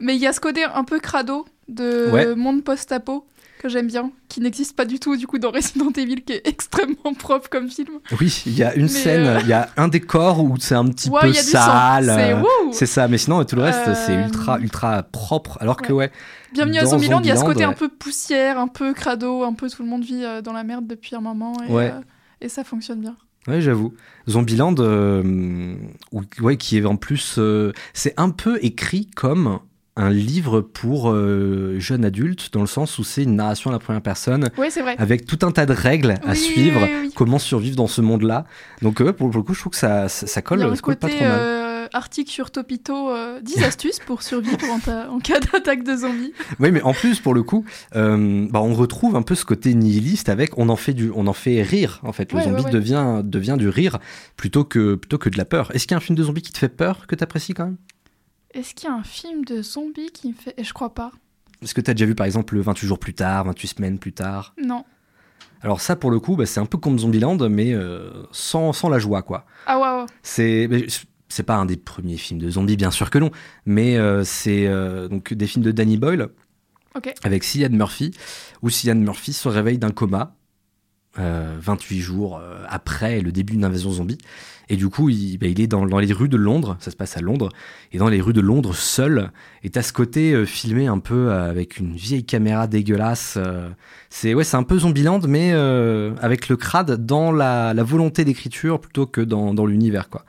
Mais il y a ce côté un peu crado de Ouais. monde post-apo que j'aime bien, qui n'existe pas du tout du coup dans Resident Evil, qui est extrêmement propre comme film. Oui, il y a une Mais, scène, euh, il y a un décor où c'est un petit Ouais, peu sale. C'est euh, C'est ça, mais sinon tout le reste c'est Euh, ultra ultra propre. Alors que ouais, Bienvenue à Zombieland, il y a ce côté un ouais. peu poussière, un peu crado, un peu tout le monde vit dans la merde depuis un moment et, Ouais. euh, et ça fonctionne bien. Ouais, j'avoue. Zombieland, euh, ou- ouais, qui est en plus, euh, c'est un peu écrit comme un livre pour euh, jeunes adultes, dans le sens où c'est une narration à la première personne, Oui, c'est vrai. avec tout un tas de règles à Oui, suivre, oui, oui. comment survivre dans ce monde-là. Donc euh, pour, pour le coup, je trouve que ça, ça, ça colle, ça colle pas côté trop mal. Euh, article sur Topito, euh, 10 astuces pour survivre en, cas d'attaque de zombies. Oui, mais en plus, pour le coup, euh, bah, on retrouve un peu ce côté nihiliste avec, on en fait du, on en fait rire en fait. Le Ouais, zombie ouais, ouais. devient devient du rire plutôt que plutôt que de la peur. Est-ce qu'il y a un film de zombie qui te fait peur que t'apprécies quand même? Est-ce qu'il y a un film de zombies qui me fait... Je crois pas. Est-ce que t'as déjà vu par exemple 28 jours plus tard, 28 semaines plus tard? Non. Alors ça, pour le coup, bah, c'est un peu comme Zombieland, mais euh, sans sans la joie quoi. Ah ouais, ouais. C'est c'est pas un des premiers films de zombies, bien sûr que non, mais euh, c'est euh, donc des films de Danny Boyle. Avec Cillian Murphy, où Cillian Murphy se réveille d'un coma euh, 28 jours euh, après le début d'une invasion zombie. Et du coup, il, bah, il est dans, dans les rues de Londres, ça se passe à Londres, et dans les rues de Londres seul, et t'as ce côté euh, filmé un peu euh, avec une vieille caméra dégueulasse. euh, c'est ouais, c'est un peu Zombieland, mais avec le crade dans la, la volonté d'écriture plutôt que dans, dans l'univers, quoi.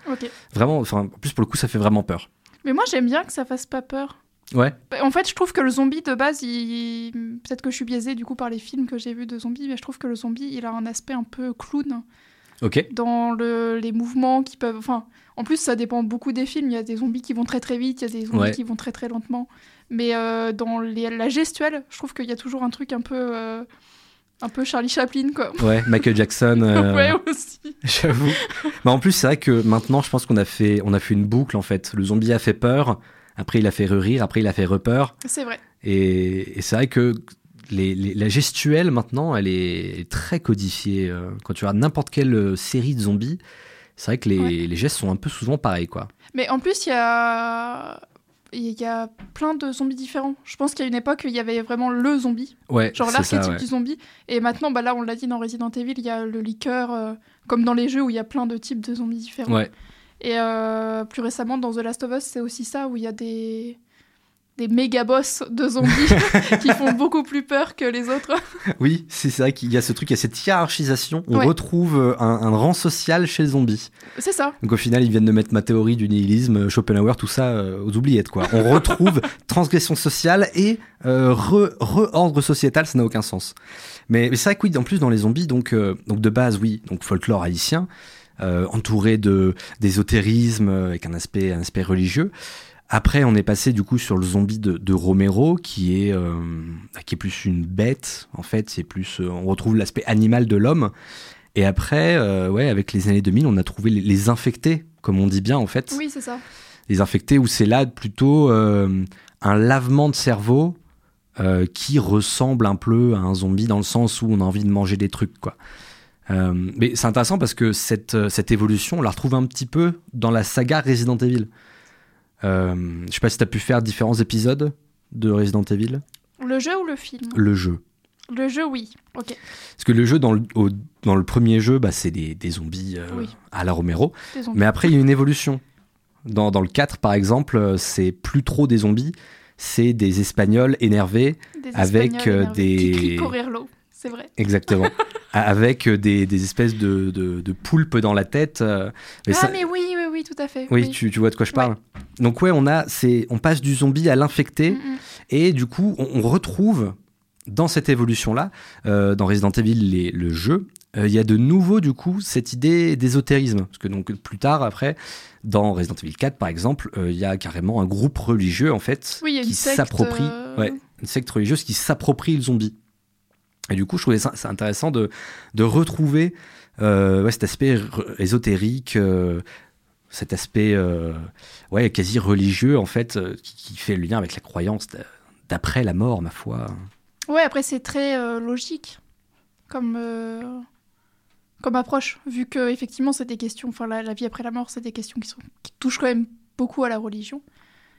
Vraiment, enfin, en plus pour le coup, ça fait vraiment peur. Mais moi, j'aime bien que ça fasse pas peur. Ouais. Bah, En fait, je trouve que le zombie de base, il... peut-être que je suis biaisée du coup par les films que j'ai vus de zombies, mais je trouve que le zombie, il a un aspect un peu clown Ok. dans le... les mouvements qui peuvent. Enfin, en plus, ça dépend beaucoup des films. Il y a des zombies qui vont très très vite, il y a des zombies Ouais. qui vont très très lentement. Mais euh, dans les... la gestuelle, je trouve qu'il y a toujours un truc un peu. euh, un peu Charlie Chaplin, quoi. Ouais, Michael Jackson. euh, ouais, aussi. J'avoue. Mais en plus, c'est vrai que maintenant, je pense qu'on a fait, on a fait une boucle en fait. Le zombie a fait peur, après il a fait rire, après il a fait repeur. C'est vrai. Et, et c'est vrai que les, les- la gestuelle maintenant, elle est très codifiée. Euh, Quand tu regardes n'importe quelle euh, série de zombies, c'est vrai que les, Ouais. les gestes sont un peu souvent pareils, quoi. Mais en plus, il y a. Il y a plein de zombies différents. Je pense qu'il y a une époque, il y avait vraiment le zombie. Ouais, Genre l'archétype ouais. du zombie. Et maintenant, bah là, on l'a dit dans Resident Evil, il y a le liqueur, euh, comme dans les jeux où il y a plein de types de zombies différents. Ouais. Et euh, plus récemment, dans The Last of Us, c'est aussi ça, où il y a des, des méga boss de zombies qui font beaucoup plus peur que les autres. Oui, c'est vrai qu'il y a ce truc, il y a cette hiérarchisation. On Ouais. retrouve euh, un, un rang social chez le zombie. c'est ça. Donc au final, ils viennent de mettre ma théorie du nihilisme, euh, Schopenhauer, tout ça euh, aux oubliettes, quoi. On retrouve transgression sociale et euh, re- re-ordre sociétal, ça n'a aucun sens. Mais, mais c'est vrai que oui, en plus dans les zombies, donc, euh, donc de base, oui, donc folklore haïtien, euh, entouré de d'ésotérisme euh, avec un aspect, un aspect religieux. Après, on est passé du coup sur le zombie de, de Romero, qui est euh, qui est plus une bête. En fait, c'est plus, euh, on retrouve l'aspect animal de l'homme. Et après, euh, ouais, avec les années 2000, on a trouvé les, les infectés, comme on dit bien en fait. Oui, c'est ça. Les infectés où c'est là plutôt un lavement de cerveau qui ressemble un peu à un zombie dans le sens où on a envie de manger des trucs, quoi. Euh, mais c'est intéressant parce que cette, euh, cette évolution, on la retrouve un petit peu dans la saga Resident Evil. Euh, je sais pas si tu as pu faire différents épisodes de Resident Evil. Le jeu ou le film? Le jeu. Le jeu, oui. Ok. Parce que le jeu, dans le, au- dans le premier jeu, bah, c'est des, des zombies euh, Oui. à la Romero. Mais après, il y a une évolution. Dans, dans le 4, par exemple, c'est plus trop des zombies, c'est des Espagnols énervés Des avec Espagnols énervés Qui crient des... C'est vrai. Exactement. Avec euh, des, des espèces de, de, de poulpes dans la tête. euh, mais ah, ça- mais oui, oui, oui, tout à fait. Oui, tu, tu vois de quoi je parle. Donc ouais, on a, on passe du zombie à l'infecté, Mm, mm. et du coup, on, on retrouve dans cette évolution-là, euh, dans Resident Evil, les- le jeu, euh, il y a de nouveau du coup cette idée d'ésotérisme, parce que donc plus tard, après, dans Resident Evil 4 par exemple, euh, il y a carrément un groupe religieux en fait Oui, qui s'approprie, ouais, une secte religieuse qui s'approprie le zombie. Et du coup, je trouvais ça c'est intéressant de, de retrouver euh, ouais, cet aspect ésotérique, euh, cet aspect euh, ouais, quasi religieux, en fait, qui, qui fait le lien avec la croyance d'a- d'après la mort, ma foi. Ouais, après, c'est très logique comme, comme approche, vu que effectivement c'est des questions, enfin, la, la vie après la mort, c'est des questions qui, sont, qui touchent quand même beaucoup à la religion.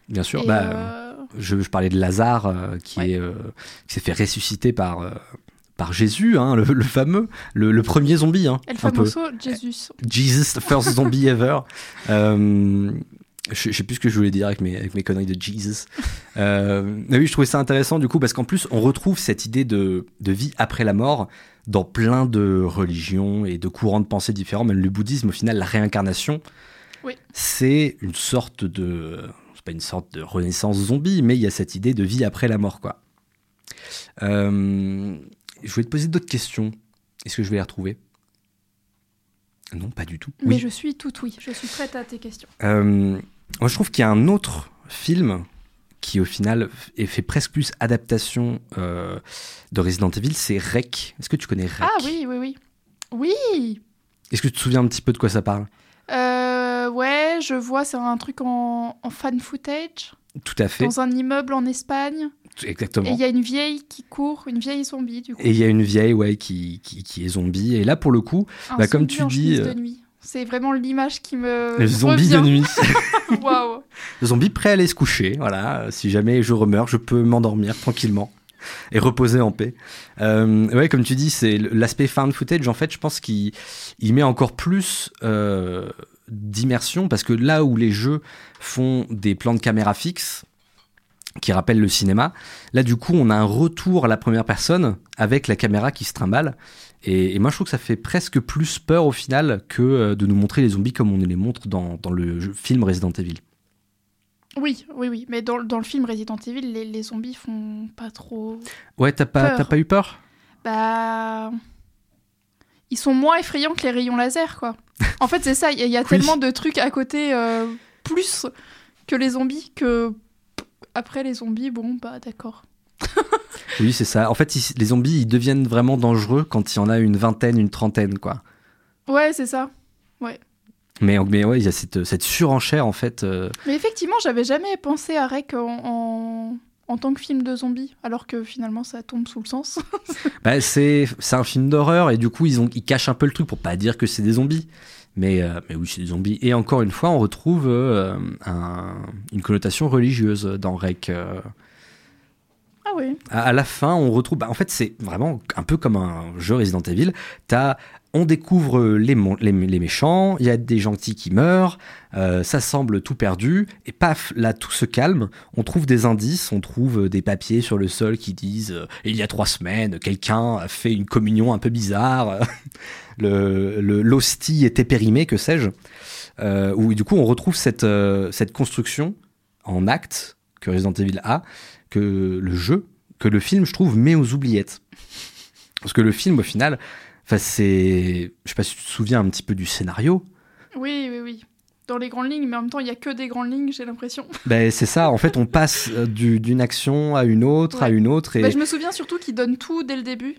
Bien sûr, bah, Je, je parlais de Lazare qui est qui s'est fait ressusciter par par Jésus, hein, le, le fameux, le, le premier zombie. Hein, El famoso Jesus. Jesus, first zombie ever. Euh, je, je sais plus ce que je voulais dire avec mes, avec mes conneries de Jesus. Euh, mais oui, je trouvais ça intéressant du coup parce qu'en plus, on retrouve cette idée de, de vie après la mort dans plein de religions et de courants de pensée différents. Même le bouddhisme, au final, la réincarnation, Oui. c'est une sorte de. C'est pas une sorte de renaissance zombie, mais il y a cette idée de vie après la mort, quoi. Euh, je voulais te poser d'autres questions. Est-ce que je vais les retrouver? Non, pas du tout. Mais Oui. je suis tout oui. Je suis prête à tes questions. Euh, moi, je trouve qu'il y a un autre film qui, au final, est fait presque plus adaptation euh, de Resident Evil, c'est Rec. Est-ce que tu connais Rec? Ah oui, oui, oui. Oui Est-ce que tu te souviens un petit peu de quoi ça parle? Euh, ouais, je vois, c'est un truc en, en fan footage, Tout à fait. dans un immeuble en Espagne. Et Exactement. il y a une vieille qui court, une vieille zombie, du coup. Et il y a une vieille ouais, qui, qui, qui est zombie. Et là, pour le coup, Un bah, comme tu en dis, euh, de nuit. C'est vraiment l'image qui me. le zombie de nuit. Waouh le zombie prêt à aller se coucher. Voilà. Si jamais je remeurs, je peux m'endormir tranquillement et reposer en paix. Euh, ouais, comme tu dis, c'est l'aspect found footage. En fait, je pense qu'il il met encore plus euh, d'immersion parce que là où les jeux font des plans de caméra fixes qui rappellent le cinéma, là du coup on a un retour à la première personne avec la caméra qui se trimballe. Et, et moi je trouve que ça fait presque plus peur au final que euh, de nous montrer les zombies comme on les montre dans, dans le jeu- film Resident Evil. Oui, oui, oui. Mais dans, dans le film Resident Evil, les, les zombies font pas trop. Ouais, t'as pas, Peur. t'as pas eu peur? Bah. Ils sont moins effrayants que les rayons laser, quoi. En fait, c'est ça. Il y a, il y a Oui. tellement de trucs à côté, euh, plus que les zombies, que. Après les zombies, bon, bah d'accord. Oui, c'est ça. En fait, ils- les zombies, ils deviennent vraiment dangereux quand il y en a une vingtaine, une trentaine, quoi. Ouais, c'est ça. Mais, mais ouais, il y a cette, cette surenchère, en fait. euh, Mais effectivement, j'avais jamais pensé à Rec en, en, en tant que film de zombies, alors que finalement ça tombe sous le sens. Bah, c'est c'est un film d'horreur et du coup ils, ont, ils cachent un peu le truc pour pas dire que c'est des zombies. Mais, euh, mais oui, c'est des zombies. Et encore une fois, on retrouve euh, un- une connotation religieuse dans Rec. euh. ah oui. À, à la fin, on retrouve. bah, en fait, c'est vraiment un peu comme un jeu Resident Evil. T'as- on découvre les, méchants, il y a des gentils qui meurent, euh, ça semble tout perdu, et paf, là tout se calme, on trouve des indices, on trouve des papiers sur le sol qui disent euh, il y a trois semaines, quelqu'un a fait une communion un peu bizarre, le le- l'hostie était périmée, que sais-je, euh, du coup on retrouve cette, euh, cette construction en acte que Resident Evil a, que le jeu, que le film, je trouve, met aux oubliettes. Parce que le film, au final, enfin, c'est. Je sais pas si tu te souviens un petit peu du scénario. Oui, oui, oui. Dans les grandes lignes, mais en même temps, il y a que des grandes lignes, j'ai l'impression. Ben, c'est ça, en fait, on passe euh, du- d'une action à une autre, à une autre. Et... Bah, je me souviens surtout qu'ils donnent tout dès le début.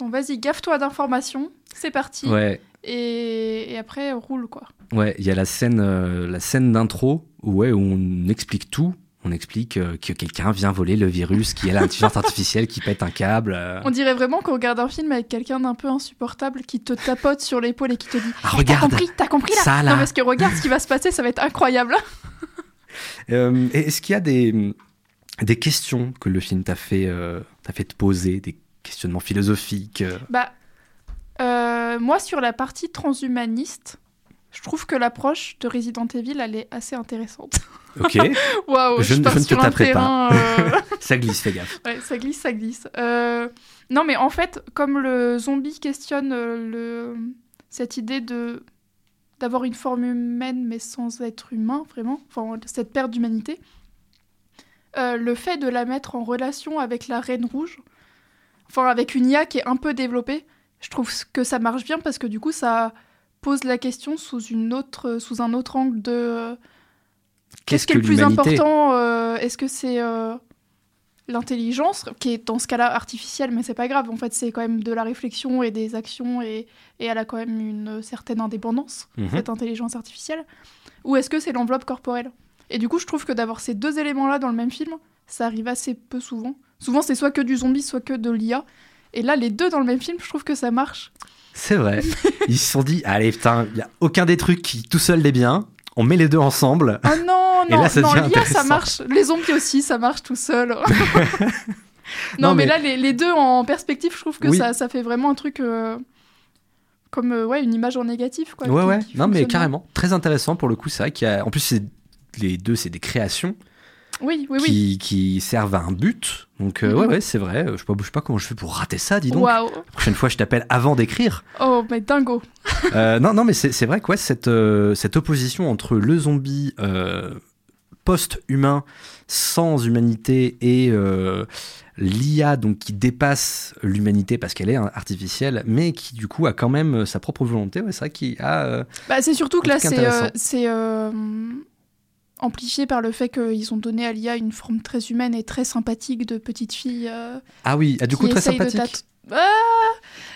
Bon, vas-y, gaffe-toi d'informations, c'est parti. Ouais, Et, et après, roule, quoi. ouais, il y a la scène, euh, la scène d'intro où, ouais, où on explique tout. On explique euh, que quelqu'un vient voler le virus, qui est l'intelligence artificielle qui pète un câble. euh. On dirait vraiment qu'on regarde un film avec quelqu'un d'un peu insupportable qui te tapote sur l'épaule et qui te dit Ah, T'as regarde compris T'as compris là Ça, là. Non, parce que regarde ce qui va se passer, ça va être incroyable. Euh, Est-ce qu'il y a des, des questions que le film t'a fait, euh, t'a fait te poser, des questionnements philosophiques euh? Bah, moi, sur la partie transhumaniste, je trouve que l'approche de Resident Evil, elle est assez intéressante. Ok, Waouh, Je je, ne- pars je ne te sur un taperai pas. terrain. euh, ça glisse, fais gaffe. Ouais, ça glisse, ça glisse. Euh, Non, mais en fait, comme le zombie questionne euh, le... cette idée de d'avoir une forme humaine mais sans être humain, vraiment, enfin, cette perte d'humanité, euh, le fait de la mettre en relation avec la Reine Rouge, enfin avec une IA qui est un peu développée, je trouve que ça marche bien parce que du coup, ça pose la question sous, une autre, sous un autre angle de... euh, Qu'est-ce qui est le plus important euh, Est-ce que c'est euh, l'intelligence, qui est dans ce cas-là artificielle, mais c'est pas grave. En fait, c'est quand même de la réflexion et des actions, et, et elle a quand même une certaine indépendance, Mhm. cette intelligence artificielle. Ou est-ce que c'est l'enveloppe corporelle? Et du coup, je trouve que d'avoir ces deux éléments-là dans le même film, ça arrive assez peu souvent. Souvent, c'est soit que du zombie, soit que de l'IA. Et là, les deux dans le même film, je trouve que ça marche. C'est vrai. Ils se sont dit, allez, putain, il n'y a aucun des trucs qui tout seul est bien. On met les deux ensemble. Oh non, Et non, là, ça non, l'IA, ça marche. Les zombies aussi, ça marche tout seul. non, Non, mais... mais- là, les, les deux en perspective, je trouve que Oui. ça, ça fait vraiment un truc euh, comme euh, ouais, une image en négatif. Quoi, Ouais, qui- ouais. qui Non, mais carrément. Très intéressant pour le coup. C'est vrai qu'il y a. En plus, les deux, c'est des créations Oui, oui, oui. qui, qui servent à un but. Donc, euh, Mhm. ouais, ouais, c'est vrai. Je sais, pas, je sais pas comment je fais pour rater ça, dis donc. La prochaine fois, je t'appelle avant d'écrire. Oh, mais dingo. Euh, non, non, mais c'est vrai que ouais, cette, euh, cette opposition entre le zombie euh, post-humain, sans humanité, et euh, l'IA donc qui dépasse l'humanité parce qu'elle est hein, artificielle, mais qui du coup a quand même euh, sa propre volonté. Ouais, c'est vrai qu'il a. euh, Bah, c'est surtout que là, c'est euh, intéressant. c'est, euh, amplifié par le fait qu'ils ont donné à l'IA une forme très humaine et très sympathique de petite fille. euh, Ah oui, ah, du coup très sympathique. Ah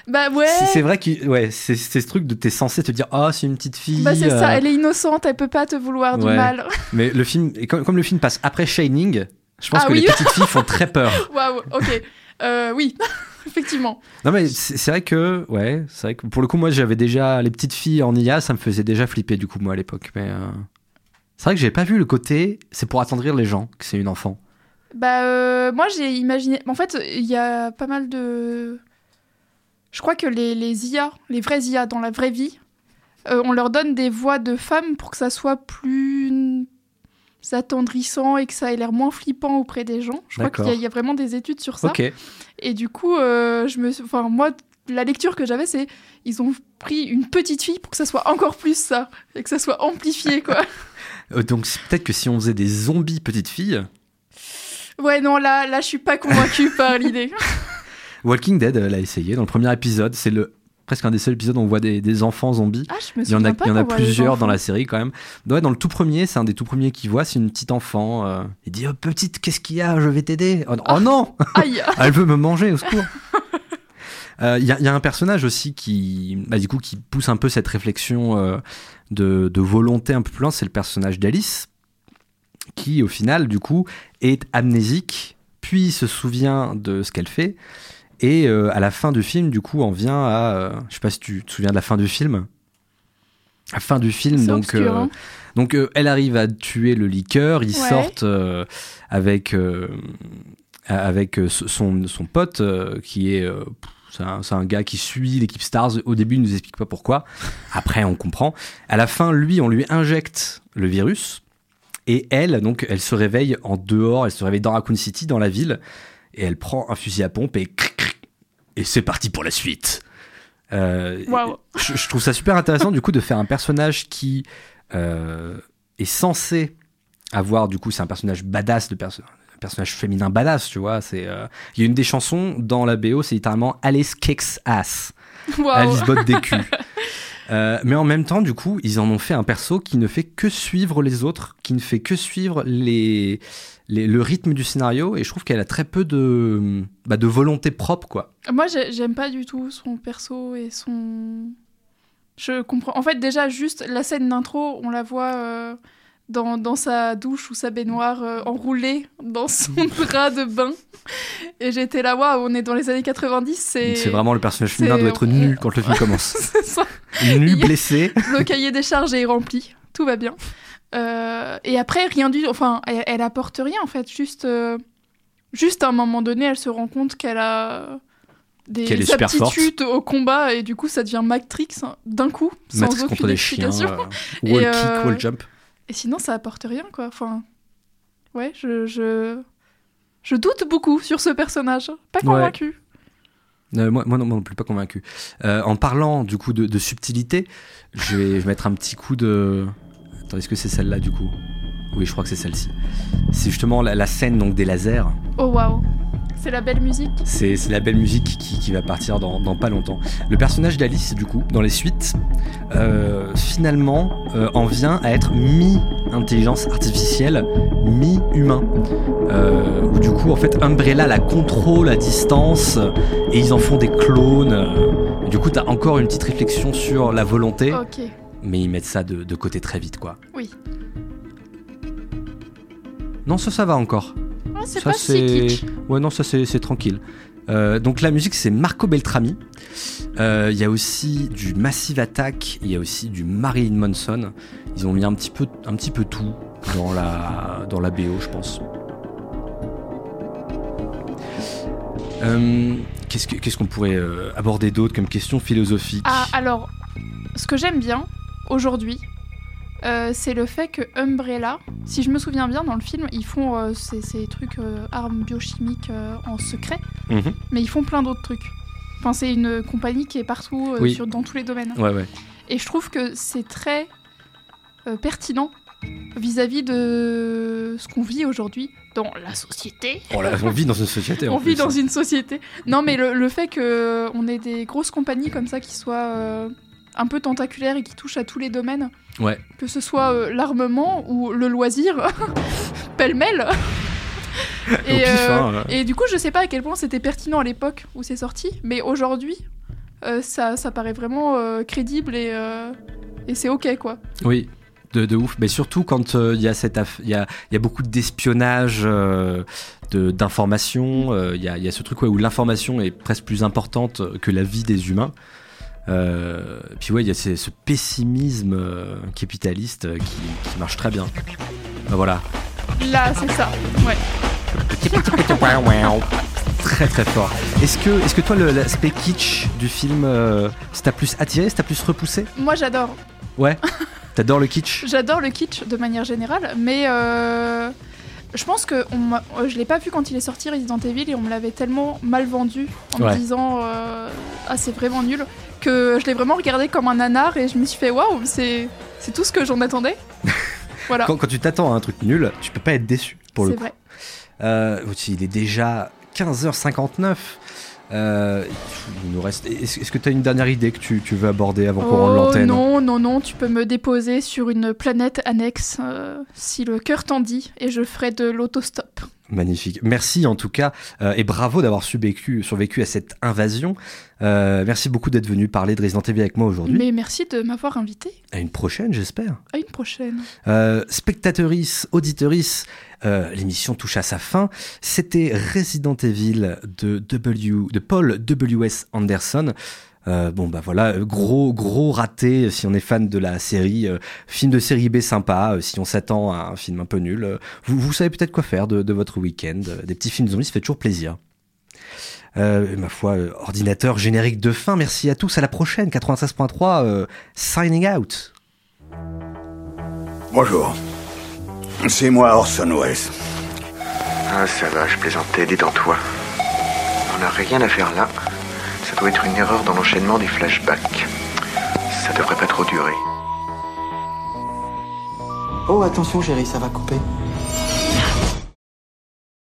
bah ouais. C'est vrai que ouais, c'est ce truc de t'es censé te dire ah c'est une petite fille. Bah c'est ça, euh, elle est innocente, elle peut pas te vouloir du Ouais. mal. Mais le film, et comme, comme le film passe après Shining, je pense Ah que oui. les petites filles font très peur. Waouh, ok. Euh, oui, effectivement. Non mais c'est c'est vrai que ouais, c'est vrai que pour le coup moi j'avais déjà les petites filles en IA, ça me faisait déjà flipper du coup moi à l'époque. Mais euh, c'est vrai que j'ai pas vu le côté c'est pour attendrir les gens que c'est une enfant. Bah euh, moi j'ai imaginé. En fait, il y a pas mal de. Je crois que les, les IA, les vrais IA dans la vraie vie, euh, on leur donne des voix de femmes pour que ça soit plus attendrissant et que ça ait l'air moins flippant auprès des gens. Je crois qu'il y, a- y vraiment des études sur ça. Et du coup, euh, je me, enfin moi, la lecture que j'avais, c'est ils ont pris une petite fille pour que ça soit encore plus ça et que ça soit amplifié quoi. Euh, donc peut-être que si on faisait des zombies petites filles, ouais non là, là je suis pas convaincue par l'idée. Walking Dead euh, l'a essayé dans le premier épisode, c'est le presque un des seuls épisodes où on voit des, des enfants zombies. Ah je me Il y en a, il y en a plusieurs dans la série quand même. Ouais, dans le tout premier, c'est un des tout premiers qu'il voit, c'est une petite enfant. euh, il dit oh, petite, qu'est-ce qu'il y a? Je vais t'aider. Oh, oh non Aïe. Elle veut me manger, au secours. Euh, Il y, a- il y a un personnage aussi qui, bah, du coup, qui pousse un peu cette réflexion euh, de, de volonté un peu plus loin, c'est le personnage d'Alice, qui au final, du coup, est amnésique, puis se souvient de ce qu'elle fait, et euh, à la fin du film, du coup, on vient à, euh, je sais pas si tu te souviens de la fin du film. La fin du film, donc, obscur, euh, hein. donc elle arrive à tuer le liqueur, ils Ouais. sortent avec avec son, son pote qui est c'est un, gars qui suit l'équipe Stars. Au début, il nous explique pas pourquoi. Après, on comprend. À la fin, lui, on lui injecte le virus. Et elle, donc, elle se réveille en dehors. Elle se réveille dans Raccoon City, dans la ville. Et elle prend un fusil à pompe et cric, cric. et c'est parti pour la suite. Euh, Waouh. je, je trouve ça super intéressant du coup de faire un personnage qui euh, est censé avoir du coup c'est un personnage badass de perso- un personnage féminin badass tu vois c'est euh, il y a une des chansons dans la BO c'est littéralement Alice kicks ass. Alice botte des culs Euh, mais en même temps du coup ils en ont fait un perso qui ne fait que suivre les autres qui ne fait que suivre les, les- le rythme du scénario et je trouve qu'elle a très peu de bah, de volonté propre quoi Moi, j'ai- j'aime pas du tout son perso et son. Je comprends. En fait, déjà, juste la scène d'intro, on la voit euh, dans, dans sa douche ou sa baignoire euh, enroulée dans son drap de bain. Et j'étais là, waouh, on est dans les années 90. C'est vraiment le personnage féminin doit être nu quand le film commence ça. nu Il blessé Le cahier des charges est rempli. Tout va bien. Euh, et après, rien du Enfin, elle, elle apporte rien, en fait. Juste, euh, juste à un moment donné, elle se rend compte qu'elle a des est aptitudes au combat et du coup, ça devient Matrix hein, d'un coup, sans Matrix aucune contre des chiens explication. euh, Et, wall euh, kick wall jump Et sinon, ça apporte rien, quoi. Enfin, ouais, je, je, je doute beaucoup sur ce personnage. Pas Ouais. convaincu. Euh, moi, moi non, moi non plus pas convaincu. Euh, en parlant du coup de, de subtilité, je vais, je vais mettre un petit coup de. Attends, est-ce que c'est celle-là du coup? Oui, je crois que c'est celle-ci. C'est justement la, la scène donc des lasers. Oh waouh, c'est la belle musique. C'est c'est la belle musique qui, qui va partir dans, dans pas longtemps. Le personnage d'Alice, du coup, dans les suites, euh, finalement, euh, en vient à être mi-intelligence artificielle, mi-humain. Euh, où du coup, en fait, Umbrella la contrôle à distance et ils en font des clones. Et du coup, t'as encore une petite réflexion sur la volonté, Ok, mais ils mettent ça de, de côté très vite, quoi. oui. Non, ça, ça va encore. Oh, c'est Ça, pas si kitsch. Ouais, non, ça c'est tranquille. Euh, donc la musique c'est Marco Beltrami. Euh, Il y a aussi du Massive Attack, il y a aussi du Marilyn Manson. Ils ont mis un petit peu, un petit peu tout. dans la, dans la BO, je pense. Euh, Qu'est-ce que- qu'est-ce qu'on pourrait aborder d'autre comme question philosophique? Ah, alors, ce que j'aime bien aujourd'hui, euh, c'est le fait que Umbrella, si je me souviens bien, dans le film, ils font euh, ces, ces trucs euh, armes biochimiques en secret, Mhm. mais ils font plein d'autres trucs. Enfin, c'est une compagnie qui est partout, Oui. sur, dans tous les domaines. Ouais, ouais. Et je trouve que c'est très pertinent vis-à-vis de ce qu'on vit aujourd'hui dans la société. Oh là, on vit dans une société. On vit plus. dans une société. Non, mais le, le fait qu'on ait des grosses compagnies comme ça qui soient un peu tentaculaires et qui touchent à tous les domaines, Ouais. que ce soit euh, l'armement ou le loisir, pêle-mêle. Pif, hein, euh. et du coup, je sais pas à quel point c'était pertinent à l'époque où c'est sorti, mais aujourd'hui, euh, ça, ça paraît vraiment euh, crédible et, euh, et c'est ok quoi. Oui, de, de ouf. Mais surtout quand euh, il y a cette aff- il y a, y a beaucoup d'espionnage, euh, de- d'information. euh, Il y, a, y a ce truc ouais, où l'information est presque plus importante que la vie des humains. Euh, puis ouais, il y a ce, ce pessimisme euh, capitaliste euh, qui, qui marche très bien. Ben voilà, Là, c'est ça. Ouais. très très fort. Est-ce que, est-ce que toi, le- l'aspect kitsch du film, euh, ça t'a plus attiré, ça t'a plus repoussé? Moi, j'adore. Ouais. T'adores le kitsch? J'adore le kitsch de manière générale, mais euh, je pense que on je l'ai pas vu quand il est sorti Resident Evil et on me l'avait tellement mal vendu en Ouais. me disant euh, ah c'est vraiment nul que je l'ai vraiment regardé comme un nanar et je me suis fait waouh c'est c'est tout ce que j'en attendais. voilà. quand, quand tu t'attends à un truc nul, tu peux pas être déçu pour le C'est coup. vrai. Euh, il est déjà 15h59. Euh, il nous reste. Est-ce que tu as une dernière idée que tu, tu veux aborder avant qu'on rende Oh l'antenne non non non tu peux me déposer sur une planète annexe euh, si le cœur t'en dit et je ferai de l'autostop. Magnifique. Merci en tout cas euh, et bravo d'avoir survécu, survécu à cette invasion. Euh, merci beaucoup d'être venu parler de Resident Evil avec moi aujourd'hui. Mais merci de m'avoir invité. À une prochaine, j'espère. À une prochaine. Euh, spectatrice, auditorice, euh, l'émission touche à sa fin. C'était Resident Evil de, w, de Paul W.S. Anderson. Euh, bon bah voilà, gros gros raté si on est fan de la série, euh, film de série B sympa, euh, si on s'attend à un film un peu nul, euh, vous, vous savez peut-être quoi faire de, de votre week-end, des petits films zombies, ça fait toujours plaisir. Euh, ma foi, euh, ordinateur générique de fin, merci à tous, à la prochaine, 96.3, euh, signing out. Bonjour. C'est moi Orson Welles. Ah, ça va, je plaisantais, détends-toi. On n'a rien à faire là. Ça doit être une erreur dans l'enchaînement des flashbacks. Ça devrait pas trop durer. Oh, attention, chérie, ça va couper.